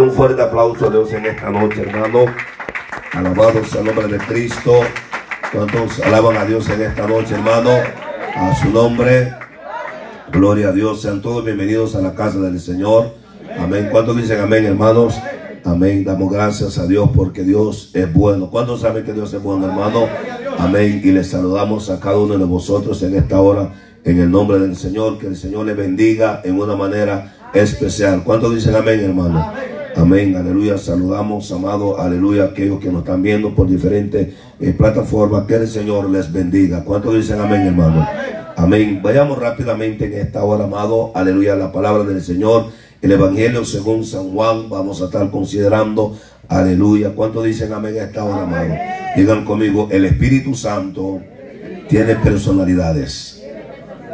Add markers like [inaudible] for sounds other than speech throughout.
Un fuerte aplauso a Dios en esta noche, hermano. Alabado sea el nombre de Cristo. ¿Cuántos alaban a Dios en esta noche, hermano? A su nombre. Gloria a Dios. Sean todos bienvenidos a la casa del Señor. Amén. ¿Cuántos dicen amén, hermanos? Amén. Damos gracias a Dios porque Dios es bueno. ¿Cuántos saben que Dios es bueno, hermano? Amén. Y les saludamos a cada uno de vosotros en esta hora en el nombre del Señor. Que el Señor le bendiga en una manera especial. ¿Cuántos dicen amén, hermano? Amén, aleluya. Saludamos, amado, aleluya, aquellos que nos están viendo por diferentes eh, plataformas. Que el Señor les bendiga. ¿Cuántos dicen amén, hermano? Amén. Vayamos rápidamente en esta hora, amado, aleluya, la palabra del Señor. El Evangelio según San Juan. Vamos a estar considerando, aleluya. ¿Cuántos dicen amén en esta hora, amado? Digan conmigo, el Espíritu Santo tiene personalidades.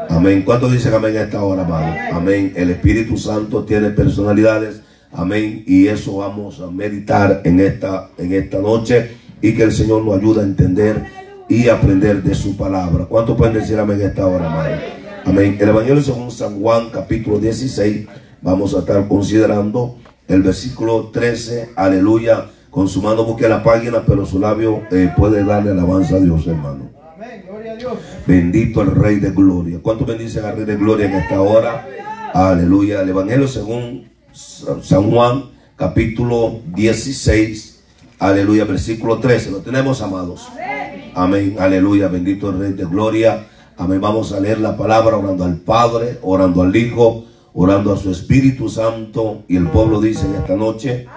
Amén. ¿Cuántos dicen amén en esta hora, amado? Amén. El Espíritu Santo tiene personalidades. Amén. Y eso vamos a meditar en esta, en esta noche y que el Señor nos ayude a entender y aprender de su palabra. ¿Cuántos pueden decir amén en esta hora, amado? Amén. El Evangelio según San Juan, capítulo 16. Vamos a estar considerando el versículo 13. Aleluya. Con su mano busque la página, pero su labio eh, puede darle alabanza a Dios, hermano. Amén. Gloria a Dios. Bendito el Rey de Gloria. ¿Cuántos bendicen al Rey de Gloria en esta hora? Aleluya. El Evangelio según San Juan, capítulo 16, aleluya, versículo 13. Lo tenemos, amados. Amén, aleluya, bendito el Rey de Gloria. Amén, vamos a leer la palabra orando al Padre, orando al Hijo, orando a su Espíritu Santo. Y el pueblo dice en esta noche,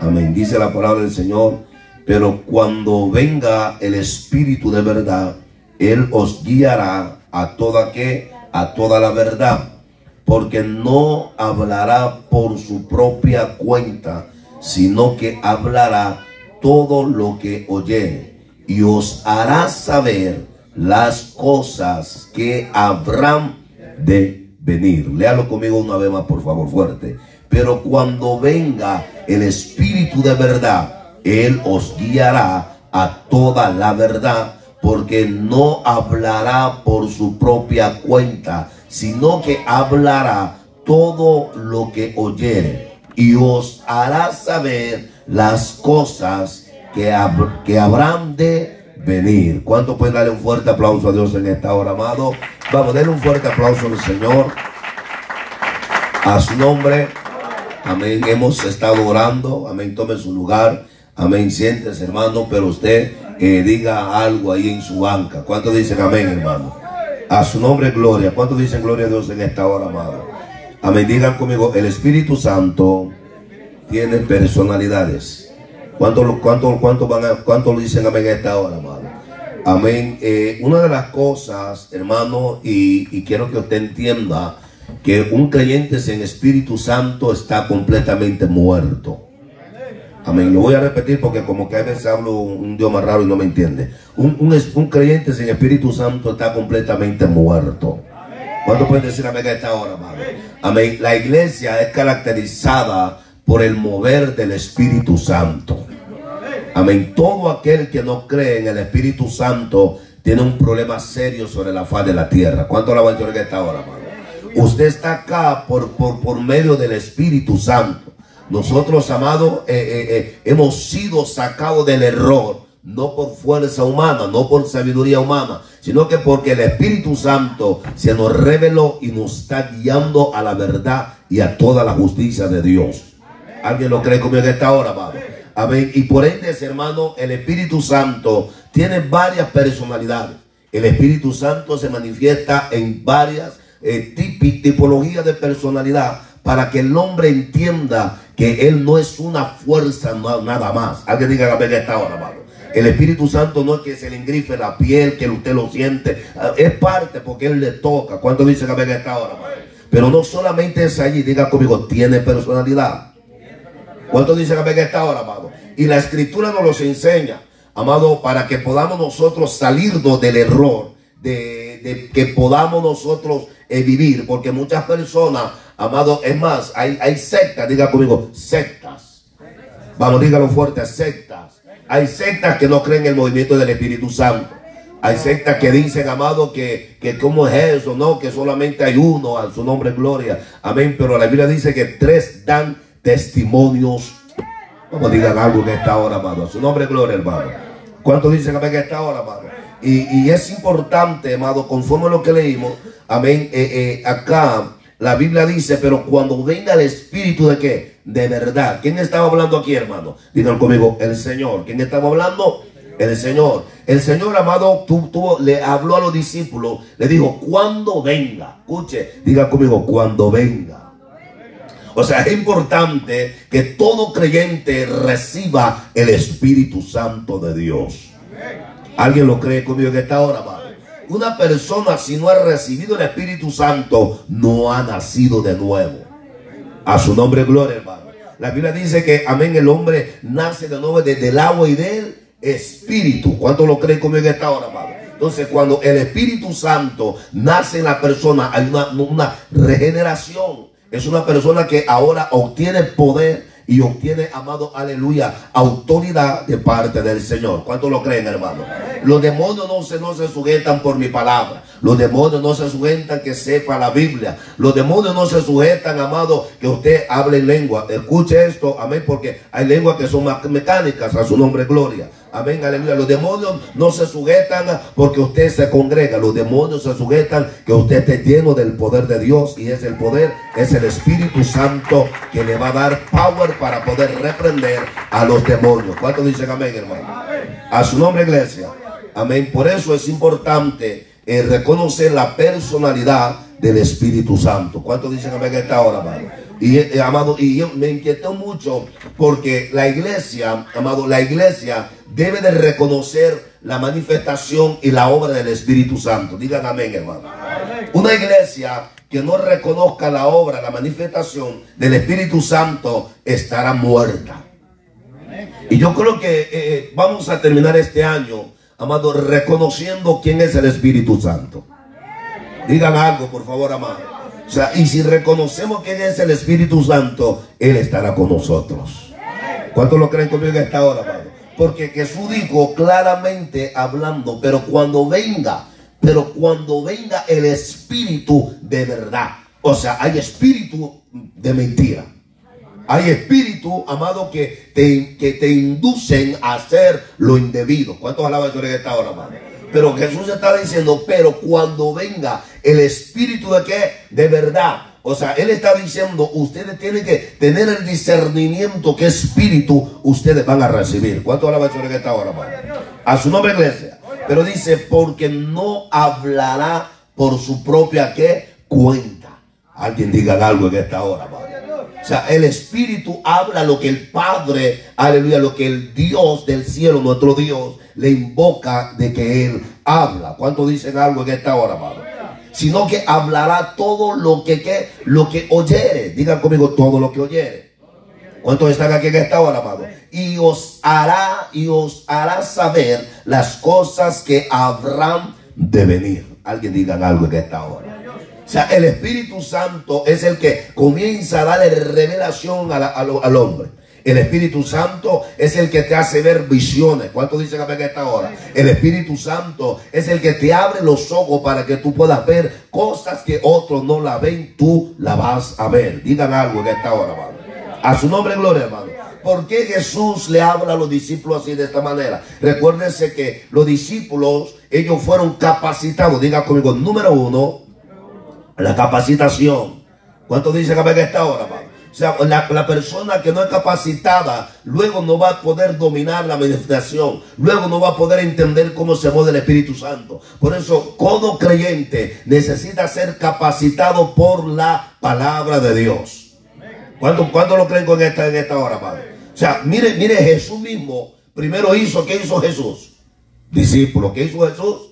amén, dice la palabra del Señor. Pero cuando venga el Espíritu de verdad, Él os guiará a toda que, a toda la verdad porque no hablará por su propia cuenta, sino que hablará todo lo que oye y os hará saber las cosas que habrán de venir. Léalo conmigo una vez más, por favor, fuerte. Pero cuando venga el Espíritu de verdad, Él os guiará a toda la verdad, porque no hablará por su propia cuenta, sino que hablará todo lo que oyere y os hará saber las cosas que, que habrán de venir. ¿Cuánto pueden darle un fuerte aplauso a Dios en esta hora, amado? Vamos, denle un fuerte aplauso al Señor. A su nombre. Amén. Hemos estado orando. Amén. Tome su lugar. Amén. Siéntese, hermano. Pero usted eh, diga algo ahí en su banca. ¿Cuánto dicen amén, hermano? A su nombre, gloria. ¿Cuántos dicen gloria a Dios en esta hora, amado? Amén. Digan conmigo, el Espíritu Santo tiene personalidades. ¿Cuántos cuánto, cuánto cuánto dicen amén en esta hora, amado? Amén. Eh, una de las cosas, hermano, y, y quiero que usted entienda que un creyente sin Espíritu Santo está completamente muerto. Amén. Lo voy a repetir porque como que a veces hablo un idioma raro y no me entiende. Un, un, creyente sin Espíritu Santo está completamente muerto. ¿Cuánto pueden decir amén a esta hora, Amén. La iglesia es caracterizada por el mover del Espíritu Santo. Amén. Todo aquel que no cree en el Espíritu Santo tiene un problema serio sobre la faz de la tierra. ¿Cuánto la voy a esta hora, amado? Usted está acá por, por, por medio del Espíritu Santo. Nosotros, amados, eh, eh, eh, hemos sido sacados del error, no por fuerza humana, no por sabiduría humana, sino que porque el Espíritu Santo se nos reveló y nos está guiando a la verdad y a toda la justicia de Dios. ¿Alguien lo cree conmigo en esta hora, amado? Amén. Y por ende, hermano, el Espíritu Santo tiene varias personalidades. El Espíritu Santo se manifiesta en varias tipologías de personalidad para que el hombre entienda que Él no es una fuerza nada más. Alguien diga que esta hora, hermano. El Espíritu Santo no es que se le engrife la piel, que usted lo siente. Ah, es parte porque Él le toca. ¿Cuánto dice que venga esta hora, hermano? Pero no solamente es allí, diga conmigo, tiene personalidad. ¿Cuánto dice que venga esta hora, amado? Y la escritura nos los enseña, amado, para que podamos nosotros salirnos del error, de, que podamos nosotros eh, vivir, porque muchas personas Amado, es más, hay, sectas, diga conmigo, sectas. Vamos, dígalo fuerte, sectas. Hay sectas que no creen en el movimiento del Espíritu Santo. Hay sectas que dicen, amado, que, que cómo es eso, no, que solamente hay uno, a su nombre gloria. Amén. Pero la Biblia dice que tres dan testimonios. Como digan algo en esta hora, amado. A su nombre, gloria, hermano. ¿Cuántos dicen amén en esta hora, amado? Y, es importante, amado, conforme a lo que leímos, amén, eh, eh, acá la Biblia dice, pero cuando venga el Espíritu de qué? De verdad. ¿Quién estaba hablando aquí, hermano? Digan conmigo, el Señor. ¿Quién estaba hablando? El Señor. El Señor, amado, tuvo, le habló a los discípulos, le dijo, cuando venga. Escuche, diga conmigo, cuando venga. O sea, es importante que todo creyente reciba el Espíritu Santo de Dios. ¿Alguien lo cree conmigo en esta hora, amado? Una persona si no ha recibido el Espíritu Santo no ha nacido de nuevo. A su nombre, gloria, hermano. La Biblia dice que, amén, el hombre nace de nuevo desde el agua y del Espíritu. ¿Cuánto lo creen conmigo en esta hora, hermano? Entonces, cuando el Espíritu Santo nace en la persona, hay una, una regeneración. Es una persona que ahora obtiene poder y obtiene, amado, aleluya, autoridad de parte del Señor. ¿Cuánto lo creen, hermano? Los demonios no se, no se sujetan por mi palabra. Los demonios no se sujetan que sepa la Biblia. Los demonios no se sujetan, amado, que usted hable en lengua. Escuche esto, amén, porque hay lenguas que son mecánicas a su nombre, gloria. Amén, aleluya. Los demonios no se sujetan porque usted se congrega. Los demonios se sujetan que usted esté lleno del poder de Dios. Y es el poder, es el Espíritu Santo que le va a dar power para poder reprender a los demonios. ¿Cuántos dicen amén, hermano? A su nombre, iglesia. Amén. Por eso es importante eh, reconocer la personalidad del Espíritu Santo. ¿Cuántos dicen amén esta hora, hermano? Y, eh, amado, y me inquietó mucho porque la iglesia, amado, la iglesia debe de reconocer la manifestación y la obra del Espíritu Santo. Digan amén, hermano. Una iglesia que no reconozca la obra, la manifestación del Espíritu Santo, estará muerta. Y yo creo que eh, eh, vamos a terminar este año, amado, reconociendo quién es el Espíritu Santo. Digan algo, por favor, amado. O sea, y si reconocemos quién es el Espíritu Santo, Él estará con nosotros. ¿Cuántos lo creen conmigo en esta hora, amado? Porque Jesús dijo claramente hablando, pero cuando venga, pero cuando venga el espíritu de verdad. O sea, hay espíritu de mentira. Hay espíritu, amado, que te, que te inducen a hacer lo indebido. ¿Cuántos alaban en esta hora, amado? Pero Jesús está diciendo, pero cuando venga el espíritu de qué? De verdad o sea, él está diciendo, ustedes tienen que tener el discernimiento que espíritu ustedes van a recibir. ¿Cuánto alaban en esta hora, A su nombre, iglesia. Pero dice, porque no hablará por su propia ¿qué? cuenta. Alguien diga algo en esta hora, O sea, el Espíritu habla lo que el Padre, aleluya, lo que el Dios del cielo, nuestro Dios, le invoca de que Él habla. ¿Cuánto dicen algo en esta hora, Padre? Sino que hablará todo lo que, que, lo que oyere. Digan conmigo todo lo que oyere. ¿Cuántos están aquí en esta hora, amado? Y os hará, y os hará saber las cosas que habrán de venir. Alguien diga algo en esta hora. O sea, el Espíritu Santo es el que comienza a darle revelación al hombre. El Espíritu Santo es el que te hace ver visiones. ¿Cuánto dicen a esta hora? El Espíritu Santo es el que te abre los ojos para que tú puedas ver cosas que otros no la ven, tú la vas a ver. Digan algo en esta hora, hermano. A su nombre, gloria, hermano. ¿Por qué Jesús le habla a los discípulos así de esta manera? Recuérdense que los discípulos, ellos fueron capacitados. Diga conmigo, número uno, la capacitación. ¿Cuánto dicen a esta hora, hermano? O sea, la, persona que no es capacitada luego no va a poder dominar la meditación. Luego no va a poder entender cómo se mueve el Espíritu Santo. Por eso, todo creyente necesita ser capacitado por la palabra de Dios. ¿Cuánto, lo creen con esta, en esta hora, Padre? O sea, mire, mire, Jesús mismo primero hizo, ¿qué hizo Jesús? Discípulo, ¿qué hizo Jesús?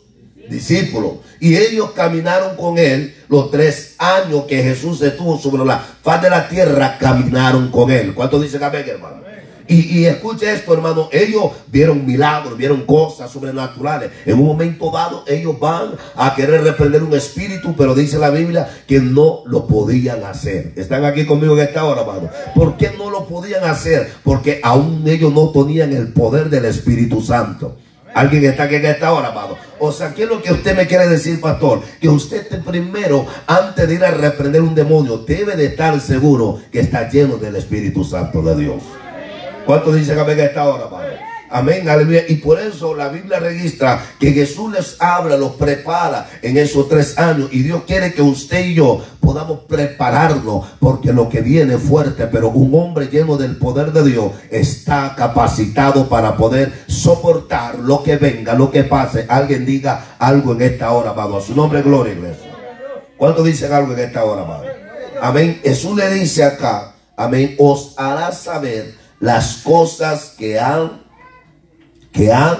Discípulos. Y ellos caminaron con él los tres años que Jesús estuvo sobre la faz de la tierra, caminaron con él. ¿Cuánto dicen amén, hermano? Y, y escuche esto, hermano. Ellos vieron milagros, vieron cosas sobrenaturales. En un momento dado, ellos van a querer reprender un espíritu, pero dice la Biblia que no lo podían hacer. Están aquí conmigo en esta hora, hermano. ¿Por qué no lo podían hacer? Porque aún ellos no tenían el poder del Espíritu Santo. Alguien está aquí en esta hora, amado. O sea, ¿qué es lo que usted me quiere decir, pastor? Que usted primero, antes de ir a reprender un demonio, debe de estar seguro que está lleno del Espíritu Santo de Dios. ¿Cuántos dicen que en esta hora, amado? Amén, aleluya. Y por eso la Biblia registra que Jesús les habla, los prepara en esos tres años. Y Dios quiere que usted y yo podamos prepararnos porque lo que viene es fuerte. Pero un hombre lleno del poder de Dios está capacitado para poder soportar lo que venga, lo que pase. Alguien diga algo en esta hora, amado. A su nombre, gloria, iglesia. ¿Cuántos dicen algo en esta hora, amado? Amén. Jesús le dice acá, amén, os hará saber las cosas que han que han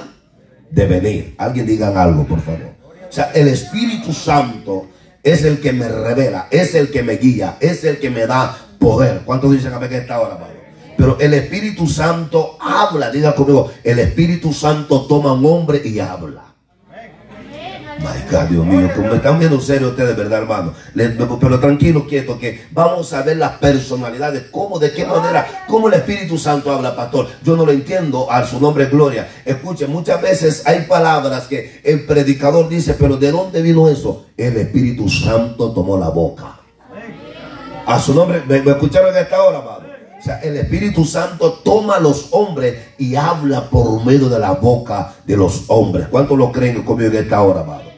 de venir. Alguien digan algo, por favor. O sea, el Espíritu Santo es el que me revela, es el que me guía, es el que me da poder. ¿Cuántos dicen a que está ahora, Pero el Espíritu Santo habla, diga conmigo, el Espíritu Santo toma un hombre y habla. My God, Dios mío, me están viendo serio ustedes, ¿verdad, hermano? pero tranquilo, quieto, que vamos a ver las personalidades, cómo, de qué manera, cómo el Espíritu Santo habla, pastor. Yo no lo entiendo, a su nombre gloria. Escuchen, muchas veces hay palabras que el predicador dice, pero ¿de dónde vino eso? El Espíritu Santo tomó la boca. A su nombre, ¿me, escucharon en esta hora, amado? O sea, el Espíritu Santo toma a los hombres y habla por medio de la boca de los hombres. ¿Cuántos lo creen conmigo en esta hora, amado?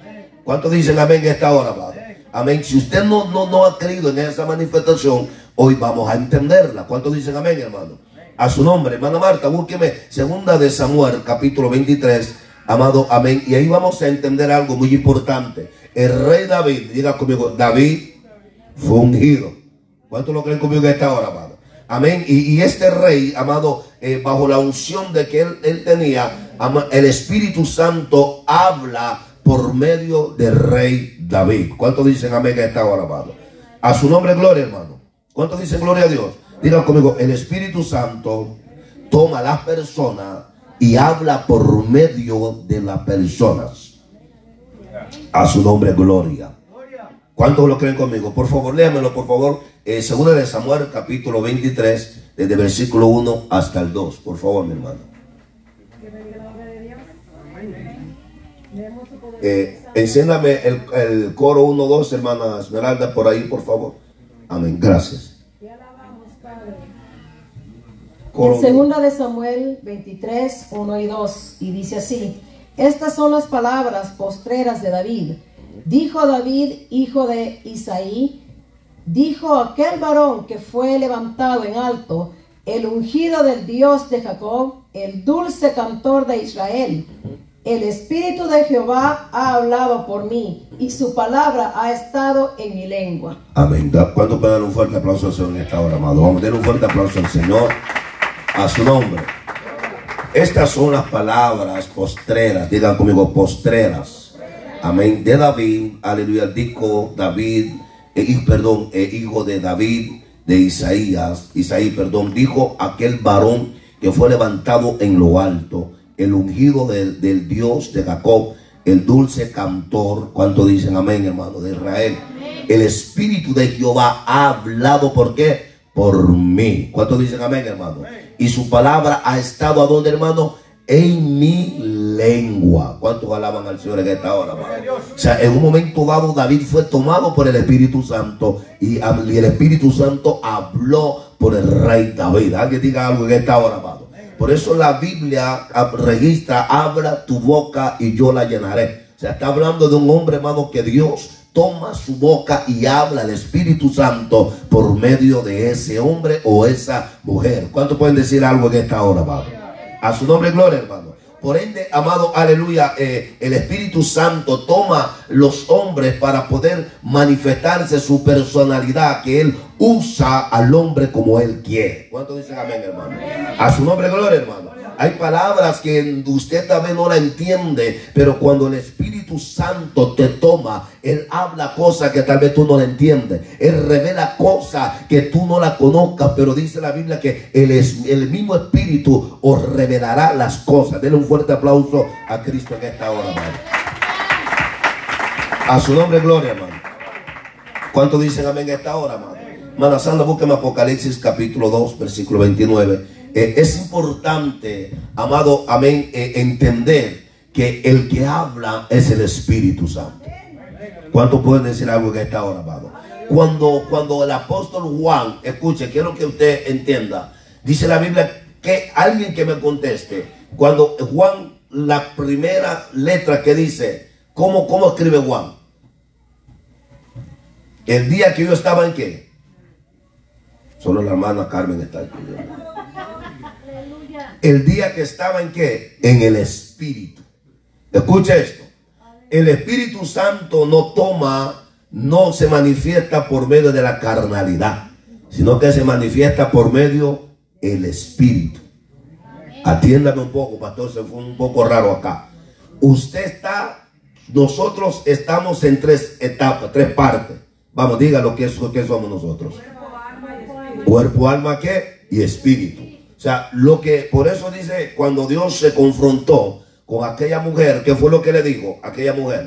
¿Cuántos dicen amén en esta hora, amado? Amén. Si usted no, no, no ha creído en esa manifestación, hoy vamos a entenderla. ¿Cuántos dicen amén, hermano? A su nombre, hermana Marta, búsqueme segunda de Samuel, capítulo 23, amado, amén. Y ahí vamos a entender algo muy importante. El rey David, diga conmigo, David fue ungido. ¿Cuántos lo creen conmigo en esta hora, amado? Amén. Y, este rey, amado, eh, bajo la unción de que él, él tenía, el Espíritu Santo habla por medio del rey David. ¿Cuántos dicen amén a esta hora, amado? A su nombre, gloria, hermano. ¿Cuántos dicen gloria a Dios? Digan conmigo, el Espíritu Santo toma a las personas y habla por medio de las personas. A su nombre, gloria. ¿Cuántos lo creen conmigo? Por favor, léamelo, por favor. Eh, segunda de Samuel, capítulo 23, desde versículo 1 hasta el 2. Por favor, mi hermano. Eh, enciéndame el, coro 1, 2, hermana Esmeralda, por ahí, por favor. Amén. Gracias. en segunda de Samuel 23, 1 y 2, y dice así, estas son las palabras postreras de David. Dijo David, hijo de Isaí, dijo aquel varón que fue levantado en alto, el ungido del Dios de Jacob, el dulce cantor de Israel. El Espíritu de Jehová ha hablado por mí y su palabra ha estado en mi lengua. Amén. ¿Cuánto puede dar un fuerte aplauso al Señor en esta hora, amado? Vamos a dar un fuerte aplauso al Señor a su nombre. Estas son las palabras postreras, digan conmigo, postreras. Amén. De David, aleluya, dijo David, eh, perdón, eh, hijo de David, de Isaías, Isaí, perdón, dijo aquel varón que fue levantado en lo alto el ungido del, Dios de Jacob, el dulce cantor, ¿cuánto dicen amén, hermano? De Israel. El Espíritu de Jehová ha hablado, ¿por qué? Por mí. ¿Cuánto dicen amén, hermano? Y su palabra ha estado a donde, hermano? En mi lengua. ¿Cuántos alaban al Señor en esta hora, hermano? O sea, en un momento dado David fue tomado por el Espíritu Santo y, el Espíritu Santo habló por el rey David. Alguien diga algo en esta hora, hermano. Por eso la Biblia registra, abra tu boca y yo la llenaré. Se está hablando de un hombre, hermano, que Dios toma su boca y habla el Espíritu Santo por medio de ese hombre o esa mujer. ¿Cuánto pueden decir algo en esta hora, hermano? A su nombre, gloria, hermano. Por ende, amado, aleluya, eh, el Espíritu Santo toma los hombres para poder manifestarse su personalidad, que Él usa al hombre como Él quiere. ¿Cuánto dicen amén, hermano? A su nombre, gloria, hermano. Hay palabras que usted también no la entiende, pero cuando el Espíritu Santo te toma, Él habla cosas que tal vez tú no la entiendes. Él revela cosas que tú no la conozcas, pero dice la Biblia que el, el mismo Espíritu os revelará las cosas. Denle un fuerte aplauso a Cristo en esta hora, hermano. A su nombre, gloria, hermano. ¿Cuánto dicen amén en esta hora, hermano? Hermana Sandra, búsqueme Apocalipsis capítulo 2, versículo 29. Eh, es importante, amado, amén, eh, entender que el que habla es el Espíritu Santo. ¿Cuánto pueden decir algo en esta hora, amado? Cuando, cuando el apóstol Juan, escuche, quiero que usted entienda, dice la Biblia que alguien que me conteste, cuando Juan, la primera letra que dice, ¿cómo, cómo escribe Juan? El día que yo estaba en qué? Solo la hermana Carmen está aquí. El día que estaba en qué? En el Espíritu. Escucha esto. El Espíritu Santo no toma, no se manifiesta por medio de la carnalidad, sino que se manifiesta por medio del Espíritu. Atiéndame un poco, pastor, se fue un poco raro acá. Usted está, nosotros estamos en tres etapas, tres partes. Vamos, diga lo que, es, lo que somos nosotros. Cuerpo, alma, ¿qué? Y espíritu. O sea, lo que, por eso dice, cuando Dios se confrontó con aquella mujer, ¿qué fue lo que le dijo? Aquella mujer.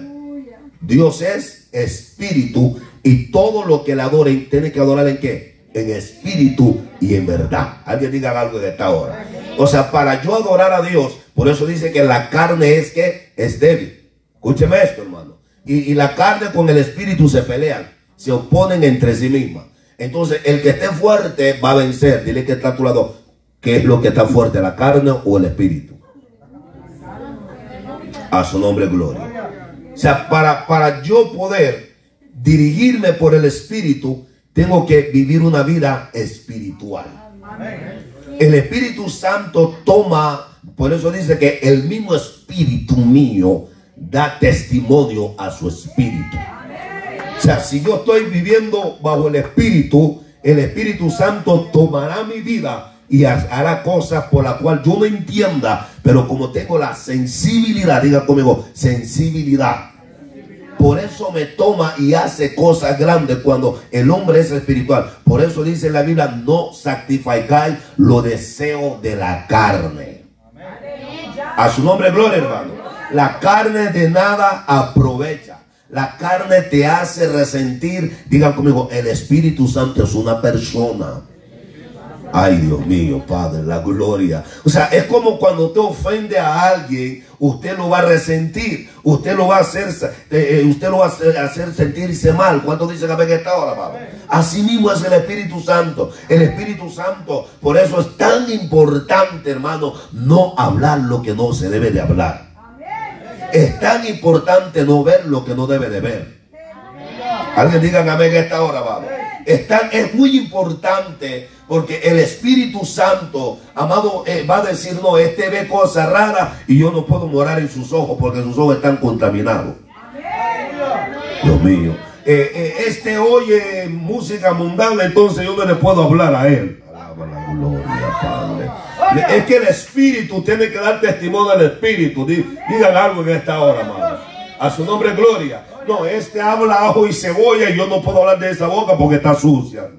Dios es espíritu y todo lo que le adoren tiene que adorar en qué? En espíritu y en verdad. Alguien diga algo de esta hora. O sea, para yo adorar a Dios, por eso dice que la carne es que es débil. Escúcheme esto, hermano. Y, y la carne con el espíritu se pelean, se oponen entre sí mismas. Entonces, el que esté fuerte va a vencer. Dile que está a tu lado. ¿Qué es lo que está fuerte, la carne o el espíritu? A su nombre, gloria. O sea, para, para yo poder dirigirme por el espíritu, tengo que vivir una vida espiritual. El Espíritu Santo toma, por eso dice que el mismo espíritu mío da testimonio a su espíritu. O sea, si yo estoy viviendo bajo el Espíritu, el Espíritu Santo tomará mi vida y hará cosas por las cuales yo no entienda, pero como tengo la sensibilidad, diga conmigo, sensibilidad. Por eso me toma y hace cosas grandes cuando el hombre es espiritual. Por eso dice la Biblia, no sacrificáis los deseos de la carne. A su nombre, gloria, hermano. La carne de nada aprovecha. La carne te hace resentir. Digan conmigo, el Espíritu Santo es una persona. Ay, Dios mío, Padre, la gloria. O sea, es como cuando usted ofende a alguien, usted lo va a resentir, usted lo va a hacer, eh, eh, usted lo va a hacer, sentirse mal. ¿Cuánto dice que esta hora, Padre? Así mismo es el Espíritu Santo. El Espíritu Santo, por eso es tan importante, hermano, no hablar lo que no se debe de hablar. Es tan importante no ver lo que no debe de ver. Alguien digan amén esta hora, vamos. Es, es muy importante porque el Espíritu Santo, amado, eh, va a decir, no, este ve cosas raras y yo no puedo morar en sus ojos porque sus ojos están contaminados. Dios mío. Eh, eh, este oye música mundana, entonces yo no le puedo hablar a él. Alaba la gloria, Padre. Es que el Espíritu tiene que dar testimonio al Espíritu. Digan algo en esta hora, amado. A su nombre, gloria. No, este habla ajo y cebolla y yo no puedo hablar de esa boca porque está sucia.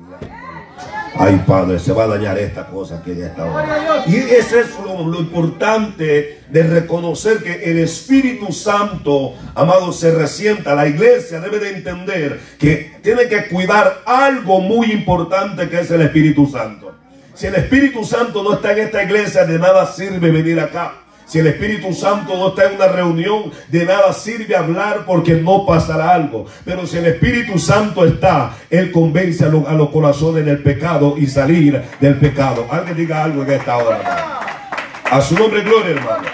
Ay, Padre, se va a dañar esta cosa que en esta hora. Y ese es lo, lo, importante de reconocer que el Espíritu Santo, amado, se resienta. La iglesia debe de entender que tiene que cuidar algo muy importante que es el Espíritu Santo. Si el Espíritu Santo no está en esta iglesia, de nada sirve venir acá. Si el Espíritu Santo no está en una reunión, de nada sirve hablar porque no pasará algo. Pero si el Espíritu Santo está, Él convence a, los corazones del pecado y salir del pecado. Alguien diga algo en esta hora. A su nombre, gloria, hermano.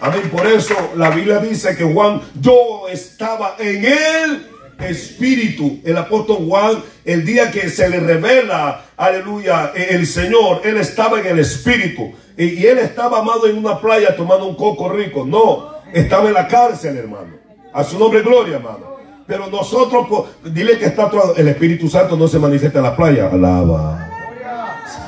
Amén. Por eso la Biblia dice que Juan, yo estaba en el Espíritu. El apóstol Juan, el día que se le revela, aleluya, el Señor, él estaba en el Espíritu. Y, él estaba amado en una playa tomando un coco rico. No, estaba en la cárcel, hermano. A su nombre, gloria, hermano. Pero nosotros, dile que está todo, el Espíritu Santo no se manifiesta en la playa. Alaba.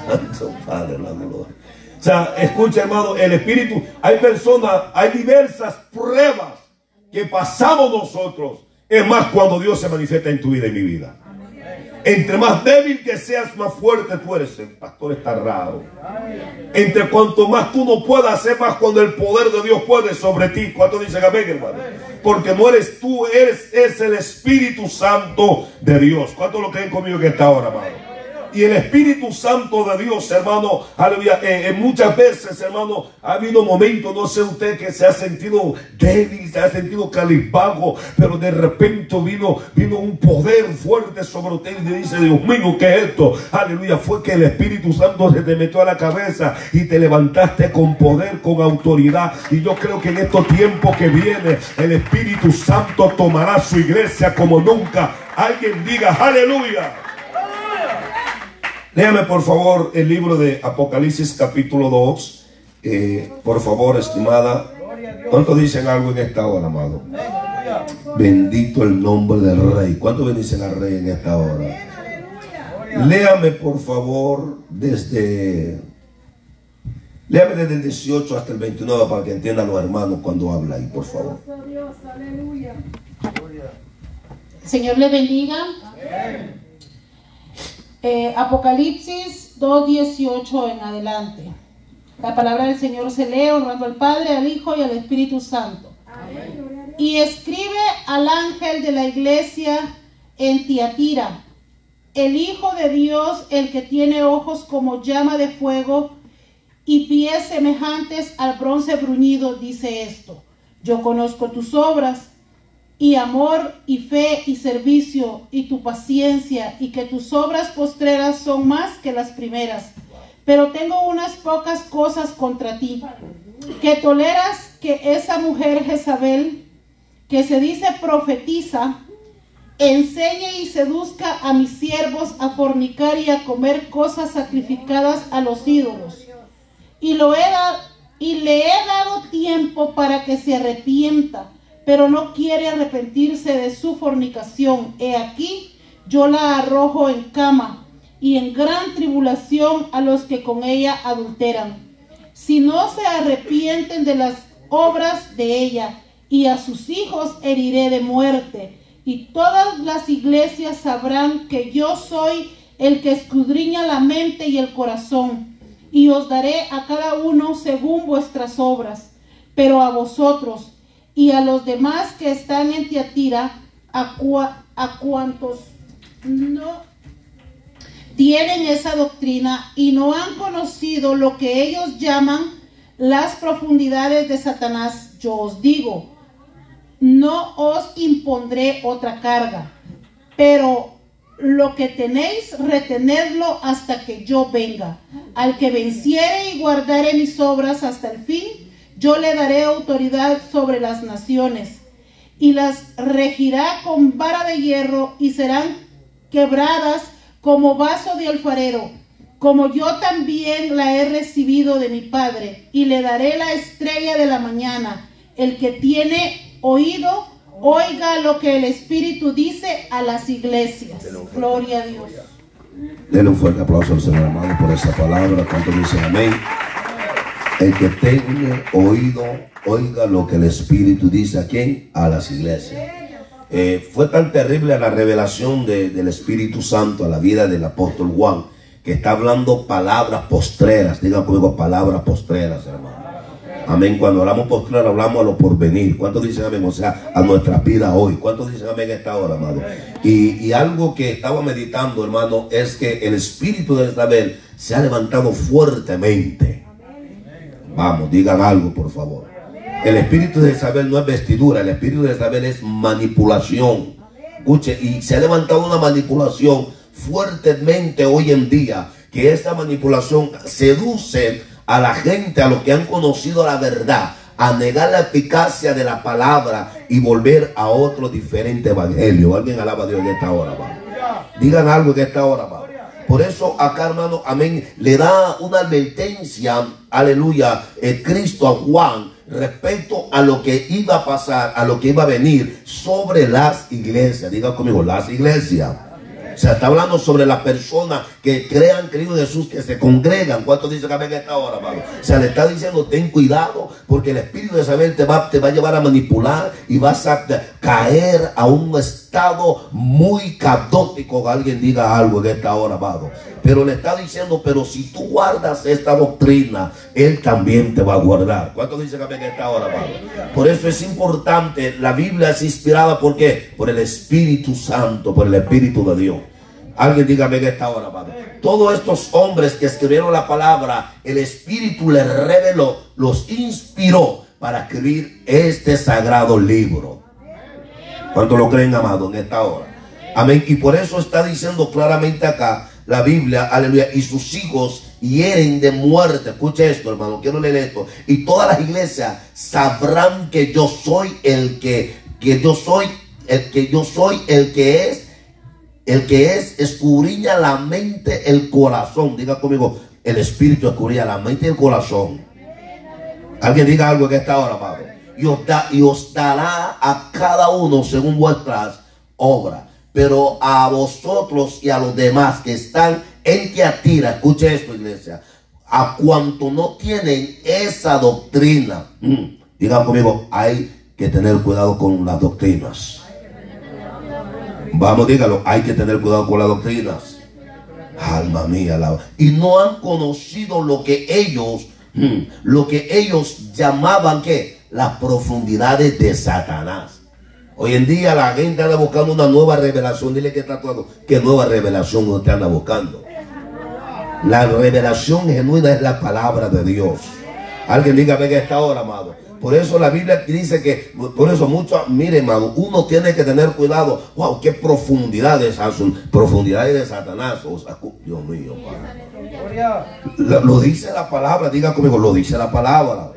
Santo Padre, la gloria. O sea, escucha, hermano, el Espíritu, hay personas, hay diversas pruebas que pasamos nosotros. Es más cuando Dios se manifiesta en tu vida y mi vida. Entre más débil que seas, más fuerte tú eres. El pastor está raro. Entre cuanto más tú no puedas hacer, más cuando el poder de Dios puede sobre ti. ¿Cuánto dice amén, hermano? Porque no eres tú, eres es el Espíritu Santo de Dios. ¿Cuánto lo creen conmigo que está ahora, hermano? Y el Espíritu Santo de Dios, hermano, aleluya, eh, eh, muchas veces, hermano, ha habido momentos, no sé usted, que se ha sentido débil, se ha sentido calipago, pero de repente vino, vino un poder fuerte sobre usted y dice, Dios mío, ¿qué es esto? Aleluya, fue que el Espíritu Santo se te metió a la cabeza y te levantaste con poder, con autoridad. Y yo creo que en estos tiempos que viene, el Espíritu Santo tomará su iglesia como nunca. Alguien diga, aleluya. Léame por favor el libro de Apocalipsis capítulo 2. Eh, por favor, estimada. ¿Cuántos dicen algo en esta hora, amado? Bendito el nombre del Rey. ¿Cuántos bendicen al Rey en esta hora? Léame por favor desde... Léame desde el 18 hasta el 29 para que entiendan los hermanos cuando habla ahí, por favor. Señor le bendiga. Amén. Eh, Apocalipsis 2.18 en adelante. La palabra del Señor se lee honrando al Padre, al Hijo y al Espíritu Santo. Y escribe al ángel de la iglesia en Tiatira, el Hijo de Dios, el que tiene ojos como llama de fuego y pies semejantes al bronce bruñido, dice esto. Yo conozco tus obras y amor y fe y servicio y tu paciencia y que tus obras postreras son más que las primeras. Pero tengo unas pocas cosas contra ti, que toleras que esa mujer Jezabel, que se dice profetiza, enseñe y seduzca a mis siervos a fornicar y a comer cosas sacrificadas a los ídolos. Y, lo he y le he dado tiempo para que se arrepienta pero no quiere arrepentirse de su fornicación. He aquí, yo la arrojo en cama y en gran tribulación a los que con ella adulteran. Si no se arrepienten de las obras de ella, y a sus hijos heriré de muerte, y todas las iglesias sabrán que yo soy el que escudriña la mente y el corazón, y os daré a cada uno según vuestras obras. Pero a vosotros, y a los demás que están en Tiatira, a, cuantos no tienen esa doctrina y no han conocido lo que ellos llaman las profundidades de Satanás, yo os digo, no os impondré otra carga, pero lo que tenéis, retenerlo hasta que yo venga. Al que venciere y guardare mis obras hasta el fin, yo le daré autoridad sobre las naciones y las regirá con vara de hierro y serán quebradas como vaso de alfarero, como yo también la he recibido de mi Padre, y le daré la estrella de la mañana. El que tiene oído, oiga lo que el Espíritu dice a las iglesias. Gloria a Dios. Denle un fuerte aplauso al Señor amado por esa palabra. ¿Cuánto dicen amén? El que tenga oído, oiga lo que el Espíritu dice a quién? A las iglesias. Eh, fue tan terrible la revelación del Espíritu Santo a la vida del apóstol Juan, que está hablando palabras postreras. Diga conmigo palabras postreras, hermano. Amén. Cuando hablamos postreras, hablamos a lo porvenir. ¿Cuántos dicen amén? O sea, a nuestra vida hoy. ¿Cuántos dicen amén esta hora, amado? Y, y algo que estaba meditando, hermano, es que el Espíritu de Isabel se ha levantado fuertemente Vamos, digan algo, por favor. El espíritu de Isabel no es vestidura, el espíritu de Isabel es manipulación. Escuche, y se ha levantado una manipulación fuertemente hoy en día, que esa manipulación seduce a la gente, a los que han conocido la verdad, a negar la eficacia de la palabra y volver a otro diferente evangelio. Alguien alaba a Dios en esta hora, Digan algo en esta hora, vamos. Por eso acá, hermano, amén, le da una advertencia, aleluya, el Cristo a Juan respecto a lo que iba a pasar, a lo que iba a venir sobre las iglesias. Diga conmigo, las iglesias. O sea, está hablando sobre las personas que crean querido Jesús, que se congregan. ¿Cuántos dicen que en esta hora, hermano? O sea, le está diciendo, ten cuidado, porque el Espíritu de Isabel te va, te va a llevar a manipular y vas a caer a un estado muy catótico. Alguien diga algo en esta hora, amado. Pero le está diciendo, pero si tú guardas esta doctrina, Él también te va a guardar. ¿Cuántos dicen que en esta hora, amado? Por eso es importante, la Biblia es inspirada, ¿por qué? Por el Espíritu Santo, por el Espíritu de Dios. Alguien dígame en esta hora, amado. Todos estos hombres que escribieron la palabra, el Espíritu les reveló, los inspiró para escribir este sagrado libro. ¿Cuánto lo creen, amado, en esta hora? Amén. Y por eso está diciendo claramente acá la Biblia, aleluya, y sus hijos hieren de muerte. Escuche esto, hermano, quiero leer esto. Y todas las iglesias sabrán que yo soy el que, que yo soy, el que yo soy el que es, el que es, escudriña la mente, el corazón. Diga conmigo, el espíritu escudriña la mente y el corazón. Alguien diga algo en esta hora, Padre. Y os, dará a cada uno según vuestras obras. Pero a vosotros y a los demás que están en Tiatira, escuche esto, iglesia, a cuanto no tienen esa doctrina, mm, digan conmigo, hay que tener cuidado con las doctrinas. Vamos, dígalo, hay que tener cuidado con las doctrinas. Alma mía, la... y no han conocido lo que ellos, mm, lo que ellos llamaban que las profundidades de Satanás. Hoy en día la gente anda buscando una nueva revelación. Dile que está todo. ¿Qué nueva revelación usted anda buscando? La revelación genuina es la palabra de Dios. Alguien diga, venga esta hora, amado. Por eso la Biblia dice que, por eso mucho, mire, amado, uno tiene que tener cuidado. Wow, qué profundidades, profundidades de Satanás. Dios mío, lo, lo dice la palabra, diga conmigo, lo dice la palabra.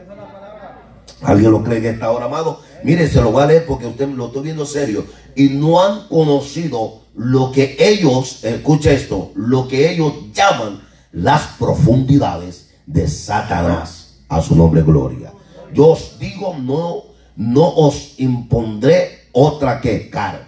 ¿Alguien lo cree en esta hora, amado? Mire, se lo voy a leer porque usted lo estoy viendo serio. Y no han conocido lo que ellos, escucha esto, lo que ellos llaman las profundidades de Satanás. A su nombre, gloria. Yo os digo, no, no os impondré otra que carga.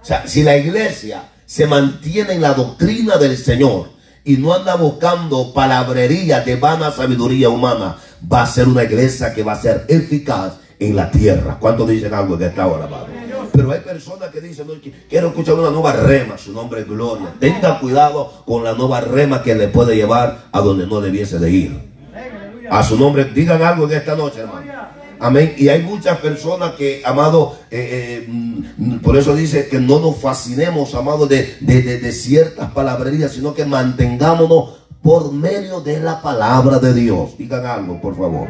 O sea, si la iglesia se mantiene en la doctrina del Señor y no anda buscando palabrería de vana sabiduría humana, va a ser una iglesia que va a ser eficaz en la tierra. ¿Cuántos dicen algo de esta hora, amado? Pero hay personas que dicen, quiero escuchar una nueva rema, su nombre es gloria. Tenga cuidado con la nueva rema que le puede llevar a donde no debiese de ir. A su nombre, digan algo en esta noche, hermano. Amén. Y hay muchas personas que, amado, eh, eh, mm, por eso dice que no nos fascinemos, amado, de, de ciertas palabrerías, sino que mantengámonos por medio de la palabra de Dios. Digan algo, por favor.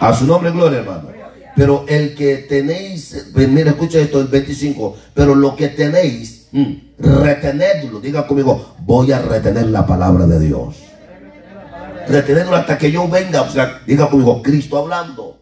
A su nombre, gloria, hermano. Pero el que tenéis, pues mira, escucha esto, el 25. Pero lo que tenéis, mm, retenedlo. Diga conmigo, voy a retener la palabra de Dios. Retenerlo hasta que yo venga. O sea, diga conmigo, Cristo hablando.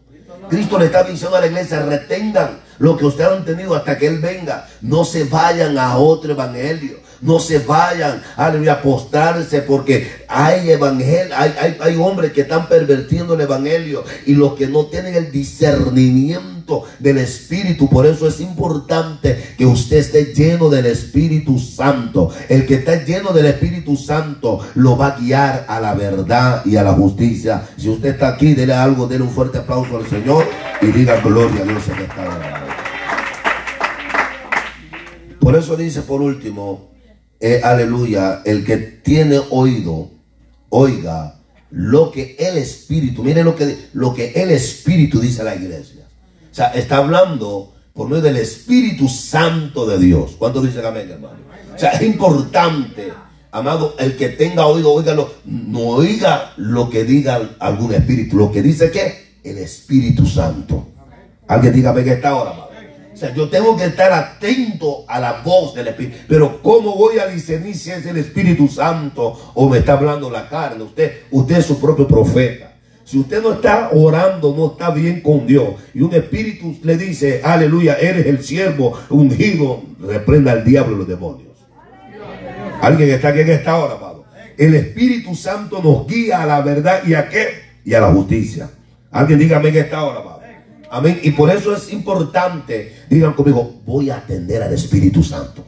Cristo le está diciendo a la iglesia, retengan lo que ustedes han tenido hasta que Él venga. No se vayan a otro evangelio no se vayan a postrarse porque hay evangelio, hay, hay, hay hombres que están pervertiendo el evangelio y los que no tienen el discernimiento del Espíritu. Por eso es importante que usted esté lleno del Espíritu Santo. El que está lleno del Espíritu Santo lo va a guiar a la verdad y a la justicia. Si usted está aquí, dele algo, dele un fuerte aplauso al Señor y diga gloria a Dios en esta Por eso dice por último, eh, aleluya, el que tiene oído, oiga lo que el Espíritu, mire lo que, lo que el Espíritu dice a la iglesia. O sea, está hablando por medio del Espíritu Santo de Dios. ¿Cuánto dice amén, hermano? O sea, es importante, amado, el que tenga oído, oígalo, no oiga lo que diga algún espíritu, lo que dice que el Espíritu Santo. Alguien diga, que está ahora, amado sea, yo tengo que estar atento a la voz del Espíritu. Pero ¿cómo voy a discernir si es el Espíritu Santo o me está hablando la carne? Usted, usted es su propio profeta. Si usted no está orando, no está bien con Dios. Y un espíritu le dice, aleluya, eres el siervo ungido, reprenda al diablo y los demonios. Alguien está aquí en esta hora, amado. El Espíritu Santo nos guía a la verdad y a qué? Y a la justicia. Alguien dígame en esta hora, amado. Amén. Y por eso es importante, digan conmigo, voy a atender al Espíritu Santo.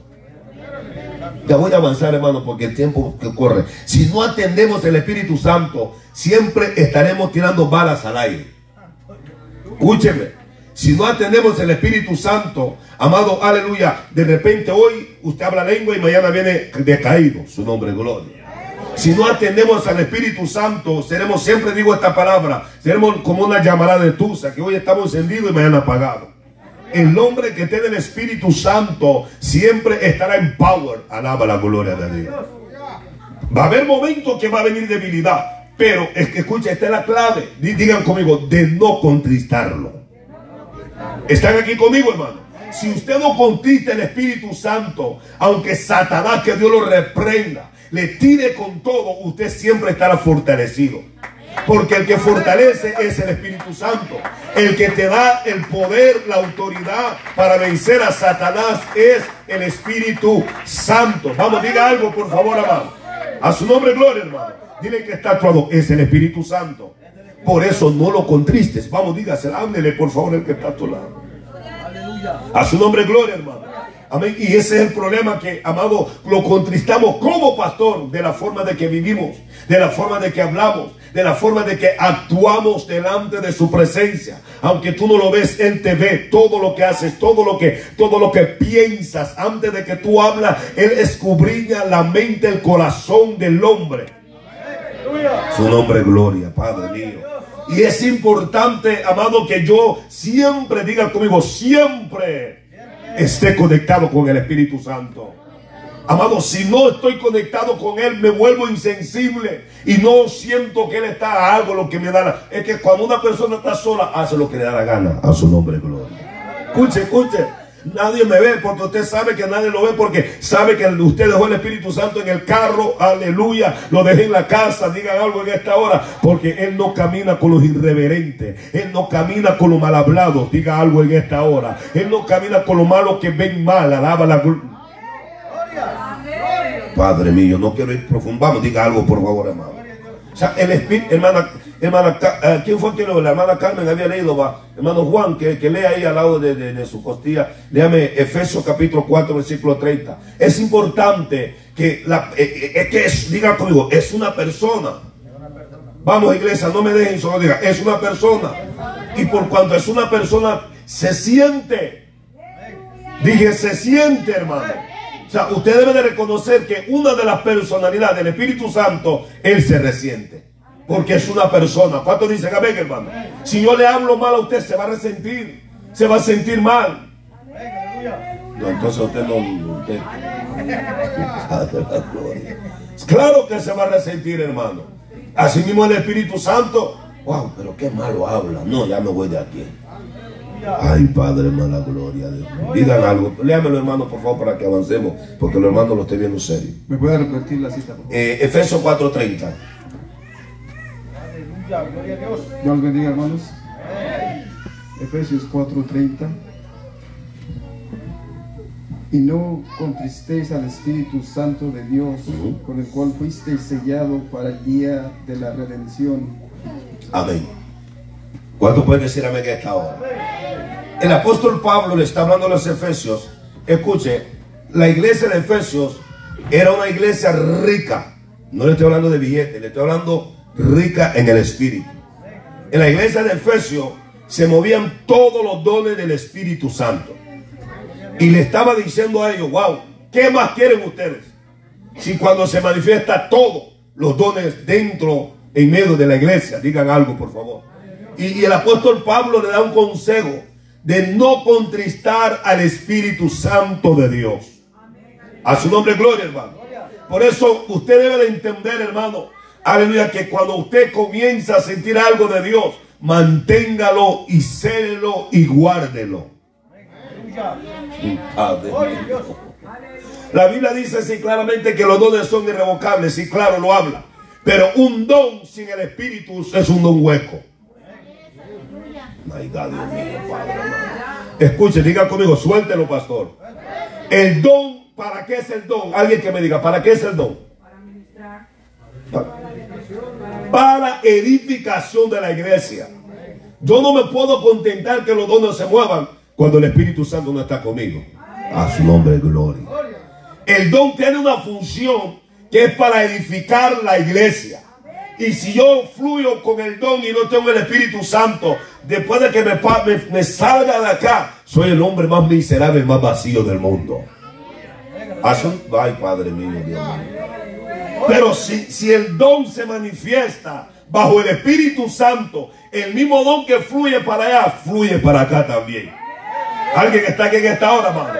Ya voy a avanzar, hermano, porque el tiempo que corre. Si no atendemos el Espíritu Santo, siempre estaremos tirando balas al aire. Escúcheme. Si no atendemos el Espíritu Santo, amado, aleluya, de repente hoy usted habla lengua y mañana viene decaído. Su nombre gloria. Si no atendemos al Espíritu Santo, seremos, siempre digo esta palabra, seremos como una llamada de tusa, que hoy estamos encendidos y mañana apagados. El hombre que tiene el Espíritu Santo siempre estará en power. Alaba la gloria de Dios. Va a haber momentos que va a venir debilidad. Pero es que escucha, esta es la clave. Digan conmigo, de no contristarlo. ¿Están aquí conmigo, hermano? Si usted no contrista el Espíritu Santo, aunque Satanás, que Dios lo reprenda, le tire con todo, usted siempre estará fortalecido. Porque el que fortalece es el Espíritu Santo. El que te da el poder, la autoridad para vencer a Satanás es el Espíritu Santo. Vamos, diga algo, por favor, amado. A su nombre, gloria, hermano. Dile que está actuado. Es el Espíritu Santo. Por eso no lo contristes. Vamos, dígaselo. Háblele, por favor, el que está a tu lado. A su nombre, gloria, hermano. Amén. Y ese es el problema que, amado, lo contristamos como pastor de la forma de que vivimos, de la forma de que hablamos, de la forma de que actuamos delante de su presencia. Aunque tú no lo ves, Él te ve todo lo que haces, todo lo que, todo lo que piensas. Antes de que tú hablas, Él escudriña la mente, el corazón del hombre. Su nombre, gloria, Padre mío. Y es importante, amado, que yo siempre, diga conmigo, siempre esté conectado con el Espíritu Santo. Amado, si no estoy conectado con Él, me vuelvo insensible y no siento que Él está algo lo que me da. Es que cuando una persona está sola, hace lo que le da la gana a su nombre, gloria. Escuche, escuche. Nadie me ve porque usted sabe que nadie lo ve porque sabe que usted dejó el Espíritu Santo en el carro, aleluya, lo dejé en la casa, digan algo en esta hora, porque Él no camina con los irreverentes, Él no camina con los mal hablados, diga algo en esta hora, Él no camina con los malos que ven mal, alaba la Padre mío, no quiero ir profundo, vamos, diga algo por favor, hermano. O sea, el Espíritu, hermana, Hermana, eh, ¿quién fue que la hermana Carmen había leído? Hermano Juan, que, que lea ahí al lado de, su costilla. Léame Efesios capítulo 4, versículo 30. Es importante que, la, eh, eh, que es, diga conmigo, es una persona. Vamos, iglesia, no me dejen solo diga, es una persona. Y por cuanto es una persona, se siente. Dije, se siente, hermano. O sea, usted debe de reconocer que una de las personalidades del Espíritu Santo, Él se resiente. Porque es una persona. ¿Cuánto dicen amén, hermano? Si yo le hablo mal a usted, se va a resentir. Se va a sentir mal. No, entonces usted no. [laughs] Claro que se va a resentir, hermano. Así mismo el Espíritu Santo. Wow, pero qué malo habla. No, ya me voy de aquí. Ay, Padre, mala gloria. Dios. Digan algo. Léamelo, hermano, por favor, para que avancemos. Porque los hermanos lo estoy viendo serio. ¿Me puede repetir la cita? Eh, Efesios 4:30. Dios los bendiga, hermanos. Efesios 4:30. Y no contristéis al Espíritu Santo de Dios, con el cual fuisteis sellado para el día de la redención. Amén. ¿Cuánto pueden decir amén a esta hora? El apóstol Pablo le está hablando a los Efesios. Escuche, la iglesia de Efesios era una iglesia rica. No le estoy hablando de billetes, le estoy hablando rica en el Espíritu. En la iglesia de Efesios se movían todos los dones del Espíritu Santo. Y le estaba diciendo a ellos, wow, ¿qué más quieren ustedes? Si cuando se manifiesta todos los dones dentro, en medio de la iglesia, digan algo por favor. Y, y el apóstol Pablo le da un consejo de no contristar al Espíritu Santo de Dios. A su nombre, gloria, hermano. Por eso usted debe de entender, hermano, Aleluya, que cuando usted comienza a sentir algo de Dios, manténgalo y célelo y guárdelo. La Biblia dice así claramente que los dones son irrevocables, y claro, lo habla. Pero un don sin el Espíritu es un don hueco. Escuche, diga conmigo, suéltelo, pastor. El don, ¿para qué es el don? Alguien que me diga, ¿para qué es el don? Para edificación de la iglesia. Yo no me puedo contentar que los dones se muevan cuando el Espíritu Santo no está conmigo. A su nombre, gloria. El don tiene una función que es para edificar la iglesia. Y si yo fluyo con el don y no tengo el Espíritu Santo, después de que me, salga de acá, soy el hombre más miserable, más vacío del mundo. Ay, Padre mío, Dios mío. Pero si, si el don se manifiesta bajo el Espíritu Santo, el mismo don que fluye para allá, fluye para acá también. Alguien está aquí en esta hora, amado.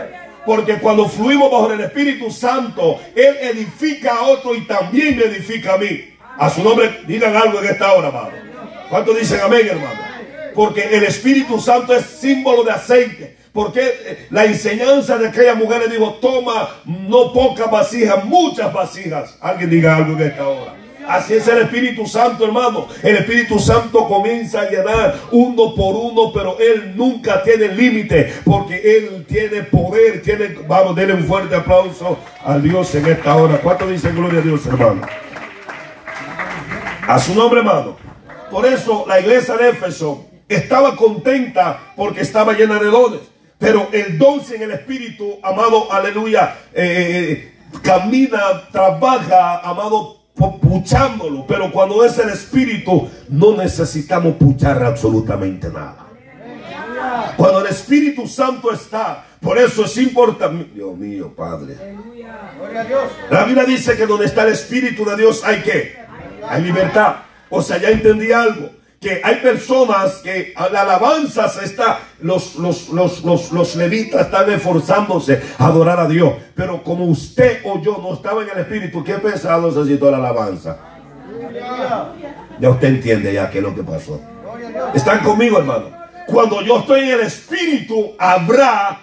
Porque cuando fluimos bajo el Espíritu Santo, Él edifica a otro y también me edifica a mí. A su nombre, digan algo en esta hora, amado. ¿Cuántos dicen amén, hermano? Porque el Espíritu Santo es símbolo de aceite. Porque la enseñanza de aquella mujer le dijo, toma no pocas vasijas, muchas vasijas. Alguien diga algo en esta hora. Así es el Espíritu Santo, hermano. El Espíritu Santo comienza a llenar uno por uno, pero Él nunca tiene límite, porque Él tiene poder, tiene, vamos, denle un fuerte aplauso a Dios en esta hora. ¿Cuánto dicen gloria a Dios, hermano? A su nombre, hermano. Por eso la iglesia de Éfeso estaba contenta porque estaba llena de dones. Pero el don en el Espíritu, amado, aleluya, eh, eh, eh, camina, trabaja, amado, puchándolo. Pero cuando es el Espíritu, no necesitamos puchar absolutamente nada. Cuando el Espíritu Santo está, por eso es importante. Dios mío, Padre. La Biblia dice que donde está el Espíritu de Dios hay que, hay libertad. O sea, ya entendí algo que hay personas que a la alabanza se está, los, los, los, los, levitas están esforzándose a adorar a Dios. Pero como usted o yo no estaba en el Espíritu, ¿qué pesado necesitó la alabanza? Ya usted entiende ya qué es lo que pasó. ¿Están conmigo, hermano? Cuando yo estoy en el Espíritu, habrá...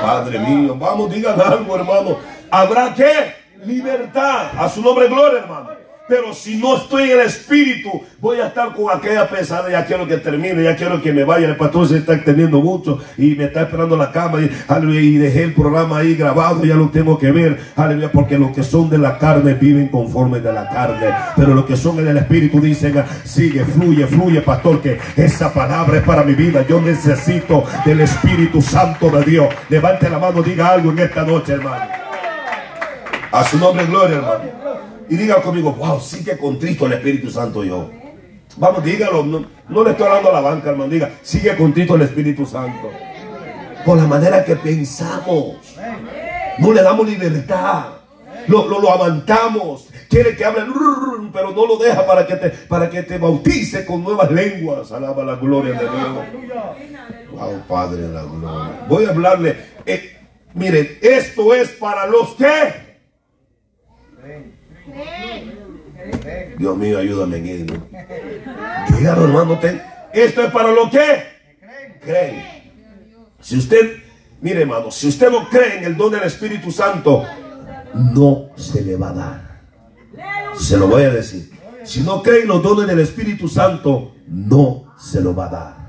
Padre mío, vamos, digan algo, hermano. ¿Habrá qué? Libertad. A su nombre, gloria, hermano. Pero si no estoy en el espíritu, voy a estar con aquella pesada. Ya quiero que termine, ya quiero que me vaya. El pastor se está extendiendo mucho y me está esperando la cama. Y, y dejé el programa ahí grabado, ya lo tengo que ver. Aleluya, porque los que son de la carne viven conforme de la carne. Pero los que son en el espíritu dicen: sigue, fluye, fluye, pastor, que esa palabra es para mi vida. Yo necesito del Espíritu Santo de Dios. Levante la mano, diga algo en esta noche, hermano. A su nombre, gloria, hermano. Y diga conmigo, wow, sí que contrito el Espíritu Santo yo. Vamos, dígalo, no, le estoy hablando a la banca, hermano, diga, sigue contrito el Espíritu Santo. Por la manera que pensamos. No le damos libertad. Lo, lo, amantamos. Quiere que hable, pero no lo deja para que te, para que te bautice con nuevas lenguas. Alaba la gloria de Dios. Wow, Padre la gloria. Voy a hablarle. Eh, miren, esto es para los que Dios mío, ayúdame en él. Dígalo, hermano. Esto es para lo que creen. Si usted, mire, hermano, si usted no cree en el don del Espíritu Santo, no se le va a dar. Se lo voy a decir. Si no cree en los dones del Espíritu Santo, no se lo va a dar.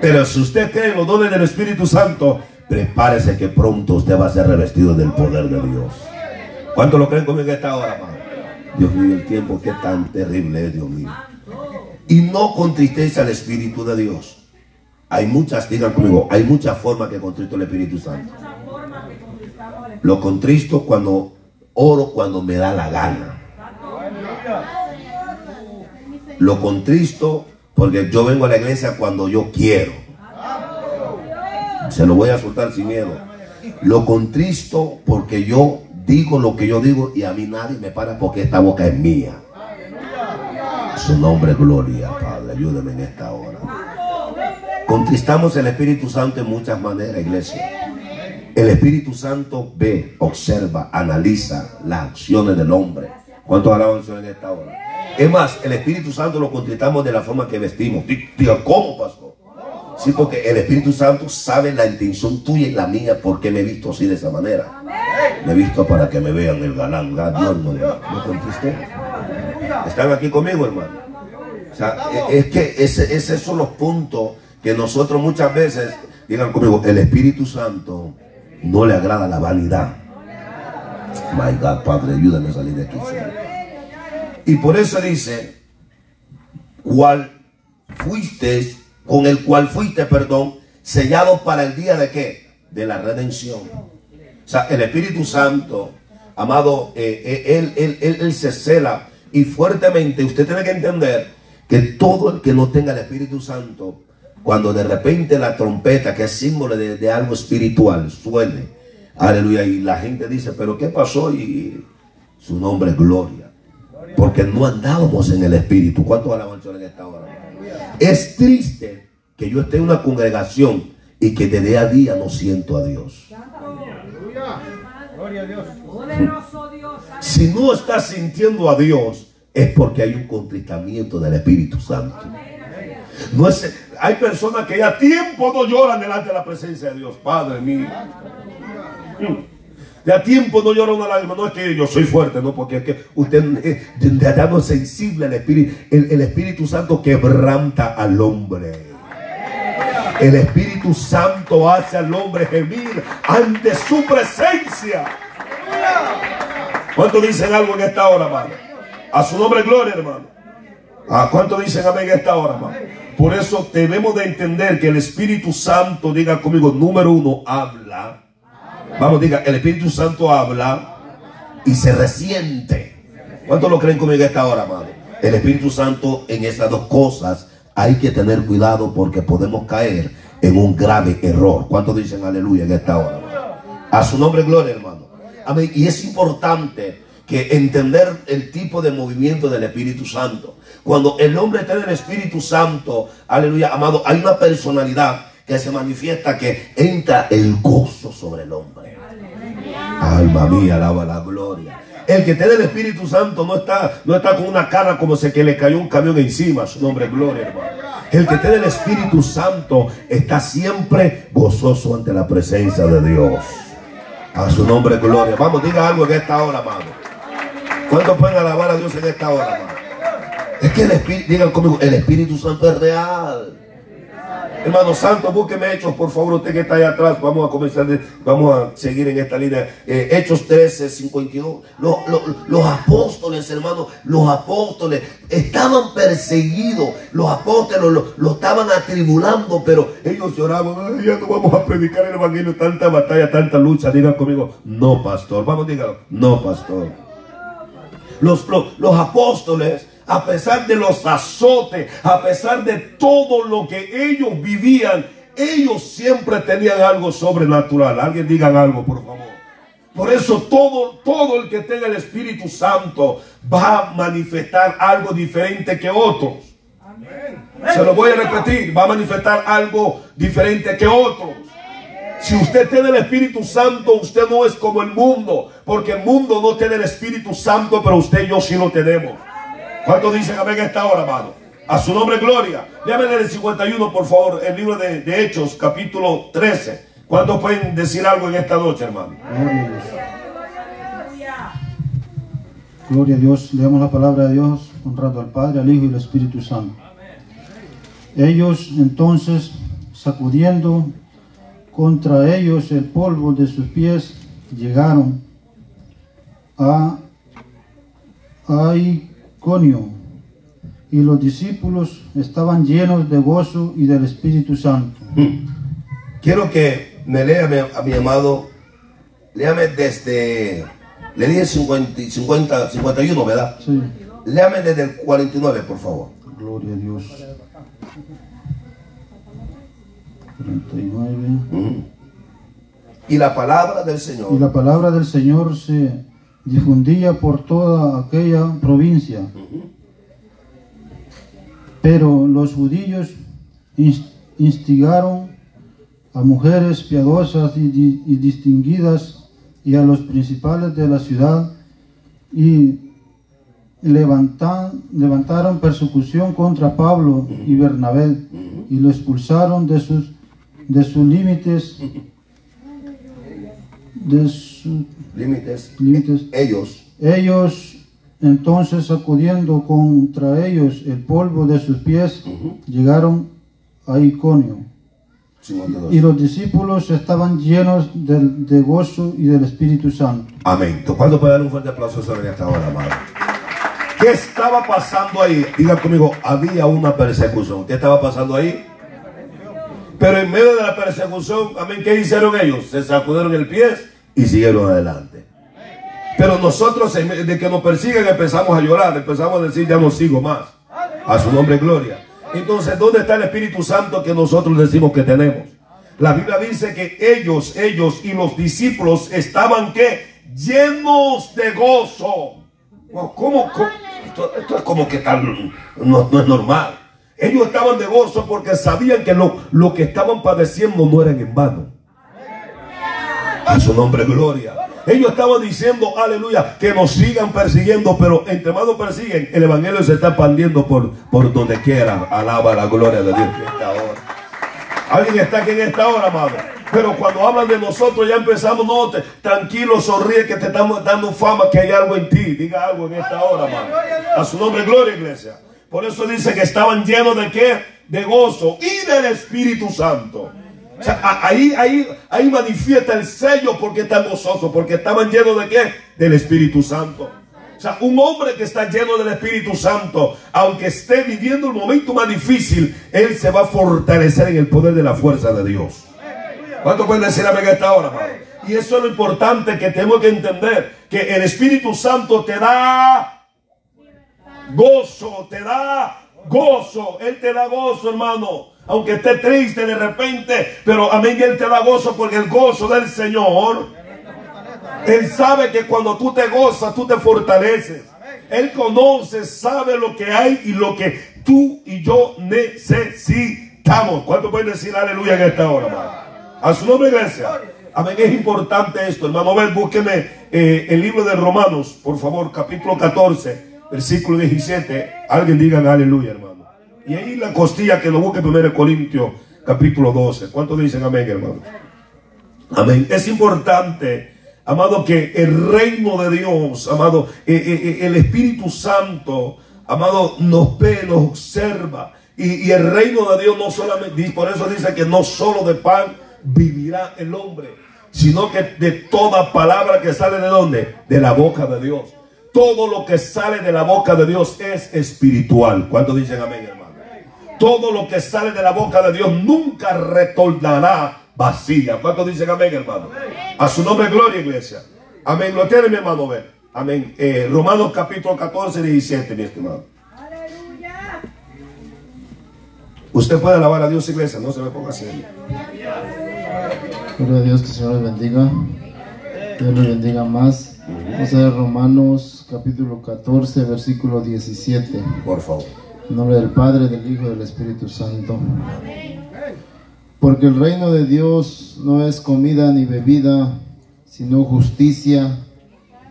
Pero si usted cree en los dones del Espíritu Santo, prepárese que pronto usted va a ser revestido del poder de Dios. ¿Cuánto lo creen conmigo en esta hora, Dios mío, el tiempo que tan terrible es, Dios mío. Y no contristeza al Espíritu de Dios. Hay muchas, digan conmigo, hay muchas formas que contristo el Espíritu Santo. Lo contristo cuando oro, cuando me da la gana. Lo contristo porque yo vengo a la iglesia cuando yo quiero. Se lo voy a soltar sin miedo. Lo contristo porque yo digo lo que yo digo y a mí nadie me para porque esta boca es mía. Su nombre gloria, Padre. Ayúdeme en esta hora. Contristamos el Espíritu Santo en muchas maneras, iglesia. El Espíritu Santo ve, observa, analiza las acciones del hombre. ¿Cuántos alaban en esta hora? Es más, el Espíritu Santo lo contristamos de la forma que vestimos. Diga, ¿cómo, pastor? Sí, porque el Espíritu Santo sabe la intención tuya y la mía porque me he visto así de esa manera. Me he visto para que me vean el galán. Dios no, no ¿Están aquí conmigo, hermano? O sea, es que ese, esos son los puntos que nosotros muchas veces, digan conmigo, el Espíritu Santo no le agrada la vanidad. My God, Padre, ayúdame a salir de aquí. Y por eso dice, ¿cuál fuiste con el cual fuiste, perdón, sellado para el día de qué? De la redención. O sea, el Espíritu Santo, amado, eh, eh, él, él, él, se cela y fuertemente usted tiene que entender que todo el que no tenga el Espíritu Santo, cuando de repente la trompeta, que es símbolo de, de algo espiritual, suene, aleluya, y la gente dice, pero ¿qué pasó? Y su nombre es gloria. Porque no andábamos en el Espíritu. ¿Cuántos alaban en esta hora? Es triste que yo esté en una congregación y que de día a día no siento a Dios. Si no estás sintiendo a Dios, es porque hay un contristamiento del Espíritu Santo. No es, hay personas que ya tiempo no lloran delante de la presencia de Dios. Padre mío. Ya tiempo no llora una lágrima. No es que yo soy fuerte, no, porque es que usted eh, ya no es sensible al Espíritu. El, Espíritu Santo quebranta al hombre. El Espíritu Santo hace al hombre gemir ante su presencia. ¿Cuántos dicen algo en esta hora, hermano? A su nombre, gloria, hermano. ¿A cuánto dicen amén en esta hora, hermano? Por eso debemos de entender que el Espíritu Santo, diga conmigo, número uno, habla. Vamos, diga, el Espíritu Santo habla y se resiente. ¿Cuántos lo creen conmigo en esta hora, hermano? El Espíritu Santo en estas dos cosas hay que tener cuidado porque podemos caer en un grave error. ¿Cuántos dicen aleluya en esta hora? A su nombre, gloria, hermano. Amén. Y es importante que entender el tipo de movimiento del Espíritu Santo. Cuando el hombre tiene el Espíritu Santo, aleluya, amado, hay una personalidad que se manifiesta que entra el gozo sobre el hombre. Alma mía, alaba la gloria. El que tiene el Espíritu Santo no está, no está con una cara como si que le cayó un camión encima. Su nombre es gloria, hermano. El que tiene el Espíritu Santo está siempre gozoso ante la presencia de Dios. A su nombre gloria. Vamos, diga algo en esta hora, amado. ¿Cuántos pueden alabar a Dios en esta hora, amado? Es que el Espíritu, digan conmigo, el Espíritu Santo es real. Hermano Santo, búsqueme Hechos, por favor, usted que está ahí atrás. Vamos a comenzar, vamos a seguir en esta línea. Eh, Hechos 13, 52. Los, los, apóstoles, hermano, los apóstoles estaban perseguidos. Los apóstoles lo, estaban atribulando, pero ellos lloraban. ya no vamos a predicar el evangelio, tanta batalla, tanta lucha. Digan conmigo, no, pastor. Vamos, dígalo, no, pastor. Los, los, los apóstoles a pesar de los azotes, a pesar de todo lo que ellos vivían, ellos siempre tenían algo sobrenatural. Alguien digan algo, por favor. Por eso todo, todo el que tenga el Espíritu Santo va a manifestar algo diferente que otros. Se lo voy a repetir, va a manifestar algo diferente que otros. Si usted tiene el Espíritu Santo, usted no es como el mundo, porque el mundo no tiene el Espíritu Santo, pero usted y yo sí lo tenemos. ¿Cuántos dicen amén en esta hora, hermano? A su nombre, gloria. Léame el 51, por favor, el libro de, Hechos, capítulo 13. ¿Cuántos pueden decir algo en esta noche, hermano? Gloria a Dios. Leemos la palabra de Dios, honrando al Padre, al Hijo y al Espíritu Santo. Ellos entonces, sacudiendo contra ellos el polvo de sus pies, llegaron a, a Conio, y los discípulos estaban llenos de gozo y del Espíritu Santo. Hmm. Quiero que me lea a mi amado, léame desde, le dije 50, 50, 51, ¿verdad? Sí. Léame desde el 49, por favor. Gloria a Dios. 49. Hmm. Y la palabra del Señor. Y la palabra del Señor se difundía por toda aquella provincia. Pero los judíos instigaron a mujeres piadosas y, distinguidas y a los principales de la ciudad y levantaron persecución contra Pablo y Bernabé y lo expulsaron de sus, de sus límites de sus límites, límites. Ellos. Ellos entonces acudiendo contra ellos el polvo de sus pies, llegaron a Iconio. Y los discípulos estaban llenos de, gozo y del Espíritu Santo. Amén. ¿Cuándo puede dar un fuerte aplauso sobre esta hora, amado? ¿Qué estaba pasando ahí? Diga conmigo, había una persecución. ¿Qué estaba pasando ahí? Pero en medio de la persecución, amén, ¿qué hicieron ellos? Se sacudieron el pie y siguieron adelante. Pero nosotros, de que nos persiguen, empezamos a llorar, empezamos a decir, ya no sigo más. A su nombre, gloria. Entonces, ¿dónde está el Espíritu Santo que nosotros decimos que tenemos? La Biblia dice que ellos, ellos y los discípulos estaban que llenos de gozo. ¿Cómo? Esto, es como que tal, no, es normal. Ellos estaban de gozo porque sabían que lo, lo que estaban padeciendo no eran en vano. A su nombre, gloria. Ellos estaban diciendo, aleluya, que nos sigan persiguiendo, pero entre más nos persiguen, el evangelio se está expandiendo por, por donde quiera. Alaba la gloria de Dios en esta hora. Alguien está aquí en esta hora, amado. Pero cuando hablan de nosotros ya empezamos, no, te, tranquilo, sonríe que te estamos dando fama, que hay algo en ti. Diga algo en esta hora, amado. A su nombre, gloria, iglesia. Por eso dice que estaban llenos de qué? De gozo y del Espíritu Santo. Ahí, ahí, ahí manifiesta el sello porque están gozosos, porque estaban llenos de qué? Del Espíritu Santo. O sea, un hombre que está lleno del Espíritu Santo, aunque esté viviendo el momento más difícil, él se va a fortalecer en el poder de la fuerza de Dios. ¿Cuánto pueden decir amén a esta hora, Y eso es lo importante que tenemos que entender, que el Espíritu Santo te da gozo, te da gozo, Él te da gozo, hermano. Aunque esté triste de repente, pero amén, Él te da gozo porque el gozo del Señor, Él sabe que cuando tú te gozas, tú te fortaleces. Él conoce, sabe lo que hay y lo que tú y yo necesitamos. ¿Cuánto pueden decir aleluya en esta hora, hermano? A su nombre, iglesia. Amén. Es importante esto, hermano. ver, búsqueme eh, el libro de Romanos, por favor, capítulo 14, versículo 17. Alguien diga aleluya, hermano. Y ahí la costilla que lo busque primero Corintios, capítulo 12. ¿Cuántos dicen amén, hermano? Amén. Es importante, amado, que el reino de Dios, amado, eh, eh, el Espíritu Santo, amado, nos ve, nos observa. Y, y el reino de Dios no solamente, por eso dice que no solo de pan, vivirá el hombre, sino que de toda palabra que sale de dónde? De la boca de Dios. Todo lo que sale de la boca de Dios es espiritual. ¿Cuántos dicen amén, hermano? Todo lo que sale de la boca de Dios nunca retornará vacía. ¿Cuántos dicen amén, hermano? A su nombre, gloria, iglesia. Amén. Lo tiene mi hermano, ver. Amén. Eh, Romanos capítulo 14, 17, mi estimado. Usted puede alabar a Dios, iglesia, no se me ponga así. Gloria a Dios, que el Señor le bendiga. Dios le bendiga más. Vamos a ver Romanos capítulo 14, versículo 17. Por favor. En nombre del Padre, del Hijo y del Espíritu Santo. Porque el reino de Dios no es comida ni bebida, sino justicia,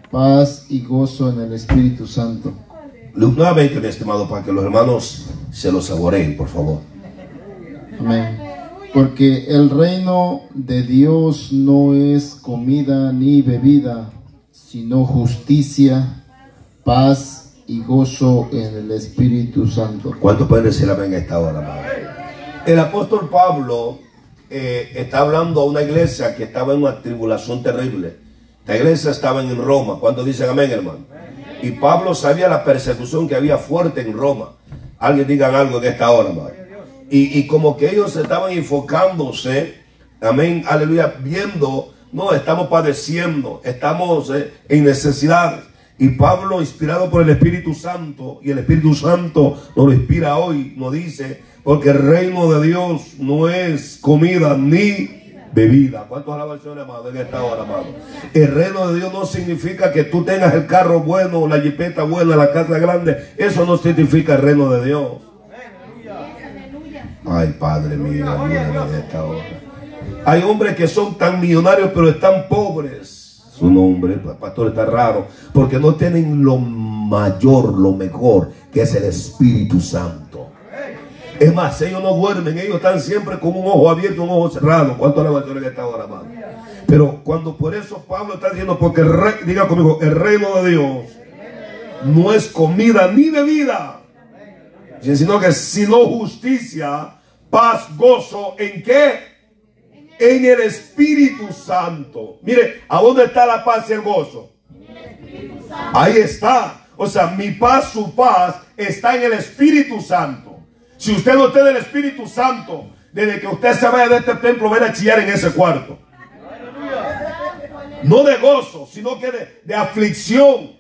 paz y gozo en el Espíritu Santo. Nuevamente, mi estimado, para que los hermanos se lo saboreen, por favor. Amén. Porque el reino de Dios no es comida ni bebida, sino justicia, paz y gozo en el Espíritu Santo. ¿Cuánto pueden decir amén esta hora, madre? El apóstol Pablo eh, está hablando a una iglesia que estaba en una tribulación terrible. La iglesia estaba en Roma. ¿Cuánto dicen amén, hermano? Y Pablo sabía la persecución que había fuerte en Roma. Alguien digan algo en esta hora, madre. Y, como que ellos estaban enfocándose, amén, aleluya, viendo, no, estamos padeciendo, estamos eh, en necesidades. Y Pablo, inspirado por el Espíritu Santo, y el Espíritu Santo nos lo inspira hoy, nos dice, porque el reino de Dios no es comida ni bebida. ¿Cuántos alaban amado, en esta hora, amado? El reino de Dios no significa que tú tengas el carro bueno, la jipeta buena, la casa grande. Eso no significa el reino de Dios. Ay, Padre mío, esta hora. Hay hombres que son tan millonarios pero están pobres. Su nombre, el pastor está raro, porque no tienen lo mayor, lo mejor, que es el Espíritu Santo. Es más, ellos no duermen, ellos están siempre con un ojo abierto, un ojo cerrado. ¿Cuánto le va a en esta hora, hermano? Pero cuando por eso Pablo está diciendo, porque el rey, diga conmigo, el reino de Dios no es comida ni bebida, sino que sino justicia, paz, gozo, ¿en qué? En el Espíritu Santo. Mire, ¿a dónde está la paz y el gozo? Ahí está. O sea, mi paz, su paz, está en el Espíritu Santo. Si usted no tiene el Espíritu Santo, desde que usted se vaya de este templo, ven a chillar en ese cuarto. No de gozo, sino que de, de aflicción.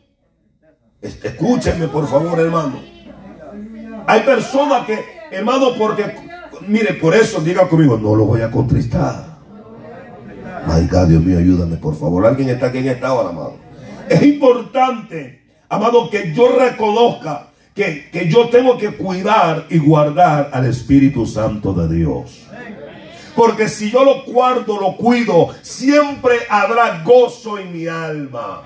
Escúchenme, por favor, hermano. Hay personas que, hermano, porque mire, por eso diga conmigo, no lo voy a contristar. Ay, Dios mío, ayúdame, por favor. Alguien está aquí en esta hora, amado. Es importante, amado, que yo reconozca que, que yo tengo que cuidar y guardar al Espíritu Santo de Dios. Porque si yo lo guardo, lo cuido, siempre habrá gozo en mi alma.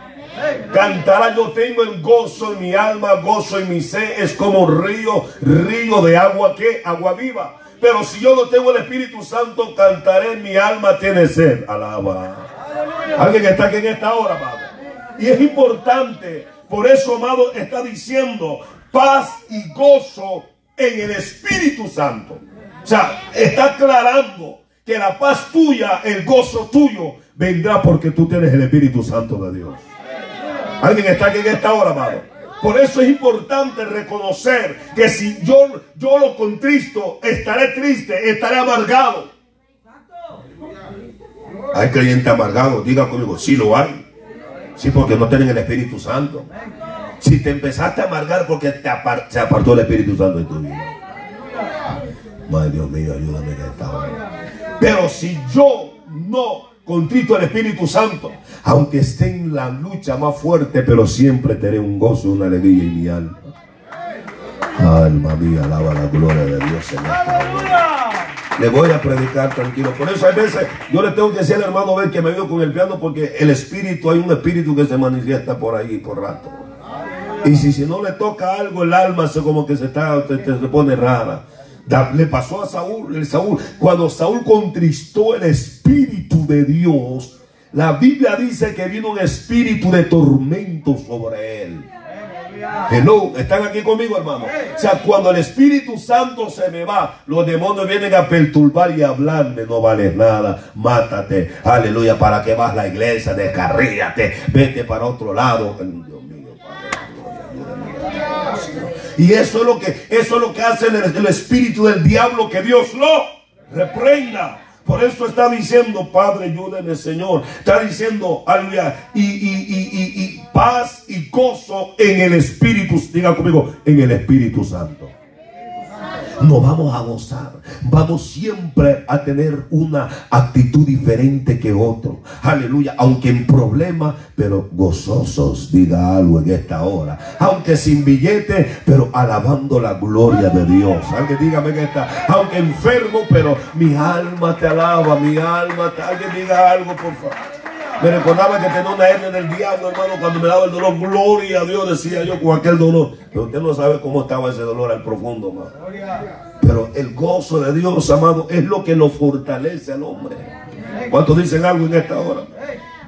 Cantará, yo tengo el gozo en mi alma, gozo en mi sed, es como río, río de agua que agua viva. Pero si yo no tengo el Espíritu Santo, cantaré, mi alma tiene sed. Alaba. Alguien está aquí en esta hora, amado. Y es importante, por eso, amado, está diciendo paz y gozo en el Espíritu Santo. O sea, está aclarando que la paz tuya, el gozo tuyo, vendrá porque tú tienes el Espíritu Santo de Dios. Alguien está aquí en esta hora, amado. Por eso es importante reconocer que si yo, yo lo contristo, estaré triste, estaré amargado. Hay creyentes amargados, diga conmigo, sí lo hay. Sí, porque no tienen el Espíritu Santo. Si te empezaste a amargar porque te se apartó el Espíritu Santo de tu vida. Madre Dios mío, ayúdame en esta hora. Pero si yo no contrito el Espíritu Santo, aunque esté en la lucha más fuerte, pero siempre tendré un gozo, una alegría en mi alma. Alma mía, alaba la gloria de Dios en Le voy a predicar tranquilo. Por eso hay veces yo le tengo que decir al hermano ver que me veo con el piano porque el espíritu, hay un espíritu que se manifiesta por ahí por rato. Y si, si no le toca algo, el alma se como que se, está, se pone rara. Le pasó a Saúl, el Saúl, cuando Saúl contristó el Espíritu de Dios, la Biblia dice que vino un espíritu de tormento sobre él. ¿están aquí conmigo, hermano? O sea, cuando el Espíritu Santo se me va, los demonios vienen a perturbar y a hablarme, no vale nada, mátate, aleluya, para que vas a la iglesia, descarríate, vete para otro lado. Y eso es lo que, eso es lo que hace el, espíritu del diablo, que Dios lo reprenda. Por eso está diciendo, Padre, ayúdeme, Señor. Está diciendo, aleluya, y, y, paz y gozo en el Espíritu. Diga conmigo, en el Espíritu Santo no vamos a gozar. Vamos siempre a tener una actitud diferente que otro. Aleluya. Aunque en problema, pero gozosos, diga algo en esta hora. Aunque sin billete, pero alabando la gloria de Dios. Alguien dígame que está. Aunque enfermo, pero mi alma te alaba, mi alma te... Alguien diga algo, por favor. Me recordaba que tenía una hernia del diablo, hermano, cuando me daba el dolor. Gloria a Dios, decía yo con aquel dolor. Pero usted no sabe cómo estaba ese dolor al profundo, hermano. Pero el gozo de Dios, amado, es lo que lo fortalece al hombre. ¿Cuántos dicen algo en esta hora?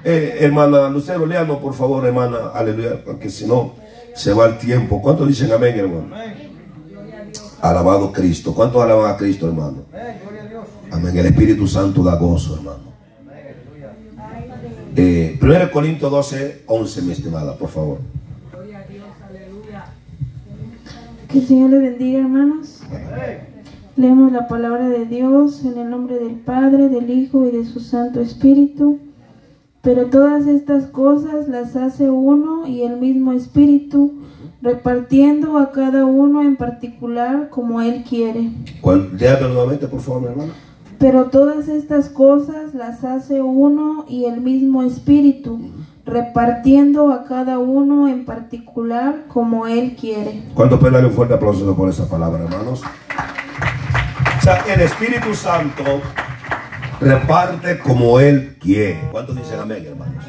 Eh, hermana Lucero, léanos por favor, hermana, aleluya, porque si no se va el tiempo. ¿Cuántos dicen amén, hermano? Alabado Cristo. ¿Cuántos alaban a Cristo, hermano? Amén. El Espíritu Santo da gozo, hermano. Eh, 1 Corintios 12, 11, mi estimada, por favor. Que el Señor le bendiga, hermanos. Leemos la palabra de Dios en el nombre del Padre, del Hijo y de su Santo Espíritu. Pero todas estas cosas las hace uno y el mismo Espíritu, repartiendo a cada uno en particular como Él quiere. Léalo nuevamente, por favor, mi hermana. Pero todas estas cosas las hace uno y el mismo Espíritu, repartiendo a cada uno en particular como Él quiere. ¿Cuánto puede darle un fuerte aplauso por esa palabra, hermanos? O sea, el Espíritu Santo reparte como Él quiere. ¿Cuántos dicen amén, hermanos?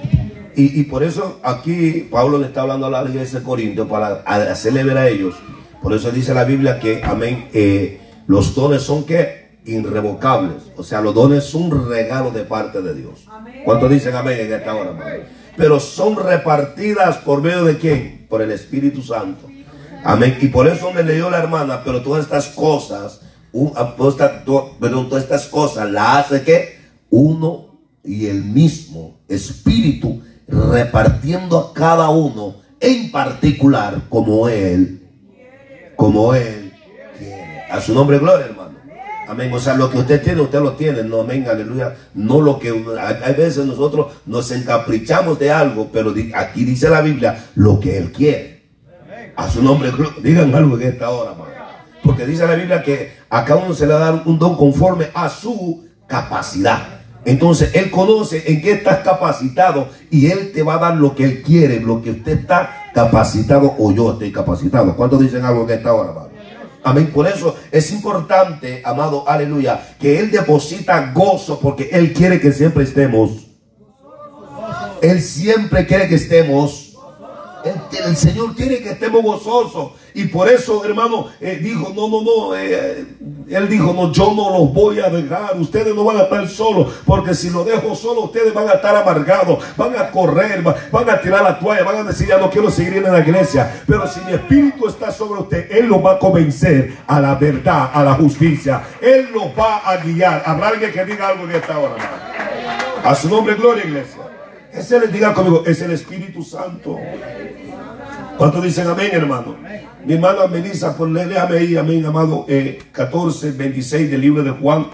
Y, por eso aquí Pablo le está hablando a la iglesia de Corinto para hacerle ver a ellos. Por eso dice la Biblia que, amén, eh, los dones son que irrevocables. O sea, los dones son un regalo de parte de Dios. ¿Cuántos dicen amén en esta hora, Pero son repartidas por medio de quién? Por el Espíritu Santo. Amén. Y por eso me leyó la hermana, pero todas estas cosas, ah, todas estas cosas la hace que uno y el mismo Espíritu repartiendo a cada uno en particular como Él, como Él quiere. A su nombre, gloria, hermano. Amén. O sea, lo que usted tiene, usted lo tiene. No, amén, aleluya. No lo que hay veces nosotros nos encaprichamos de algo, pero aquí dice la Biblia lo que Él quiere. A su nombre, digan algo en esta hora, Porque dice la Biblia que a cada uno se le da un don conforme a su capacidad. Entonces Él conoce en qué estás capacitado y Él te va a dar lo que Él quiere, lo que usted está capacitado o yo estoy capacitado. ¿Cuántos dicen algo en esta hora, hermano? Amén. Por eso es importante, amado, aleluya, que Él deposita gozo porque Él quiere que siempre estemos. Él siempre quiere que estemos el, Señor quiere que estemos gozosos. Y por eso, hermano, eh, dijo, no, no, no. Eh, él dijo, no, yo no los voy a dejar. Ustedes no van a estar solos. Porque si los dejo solo, ustedes van a estar amargados. Van a correr, van a tirar la toalla. Van a decir, ya no quiero seguir en la iglesia. Pero si mi espíritu está sobre usted, Él los va a convencer a la verdad, a la justicia. Él los va a guiar. Habrá alguien que diga algo de esta hora, A su nombre, gloria, iglesia. Ese le diga conmigo, es el Espíritu Santo. ¿Cuántos dicen amén, hermano? Mi hermana Melissa, pues léame ahí, amén, amado, 14, eh, 26 del libro de Juan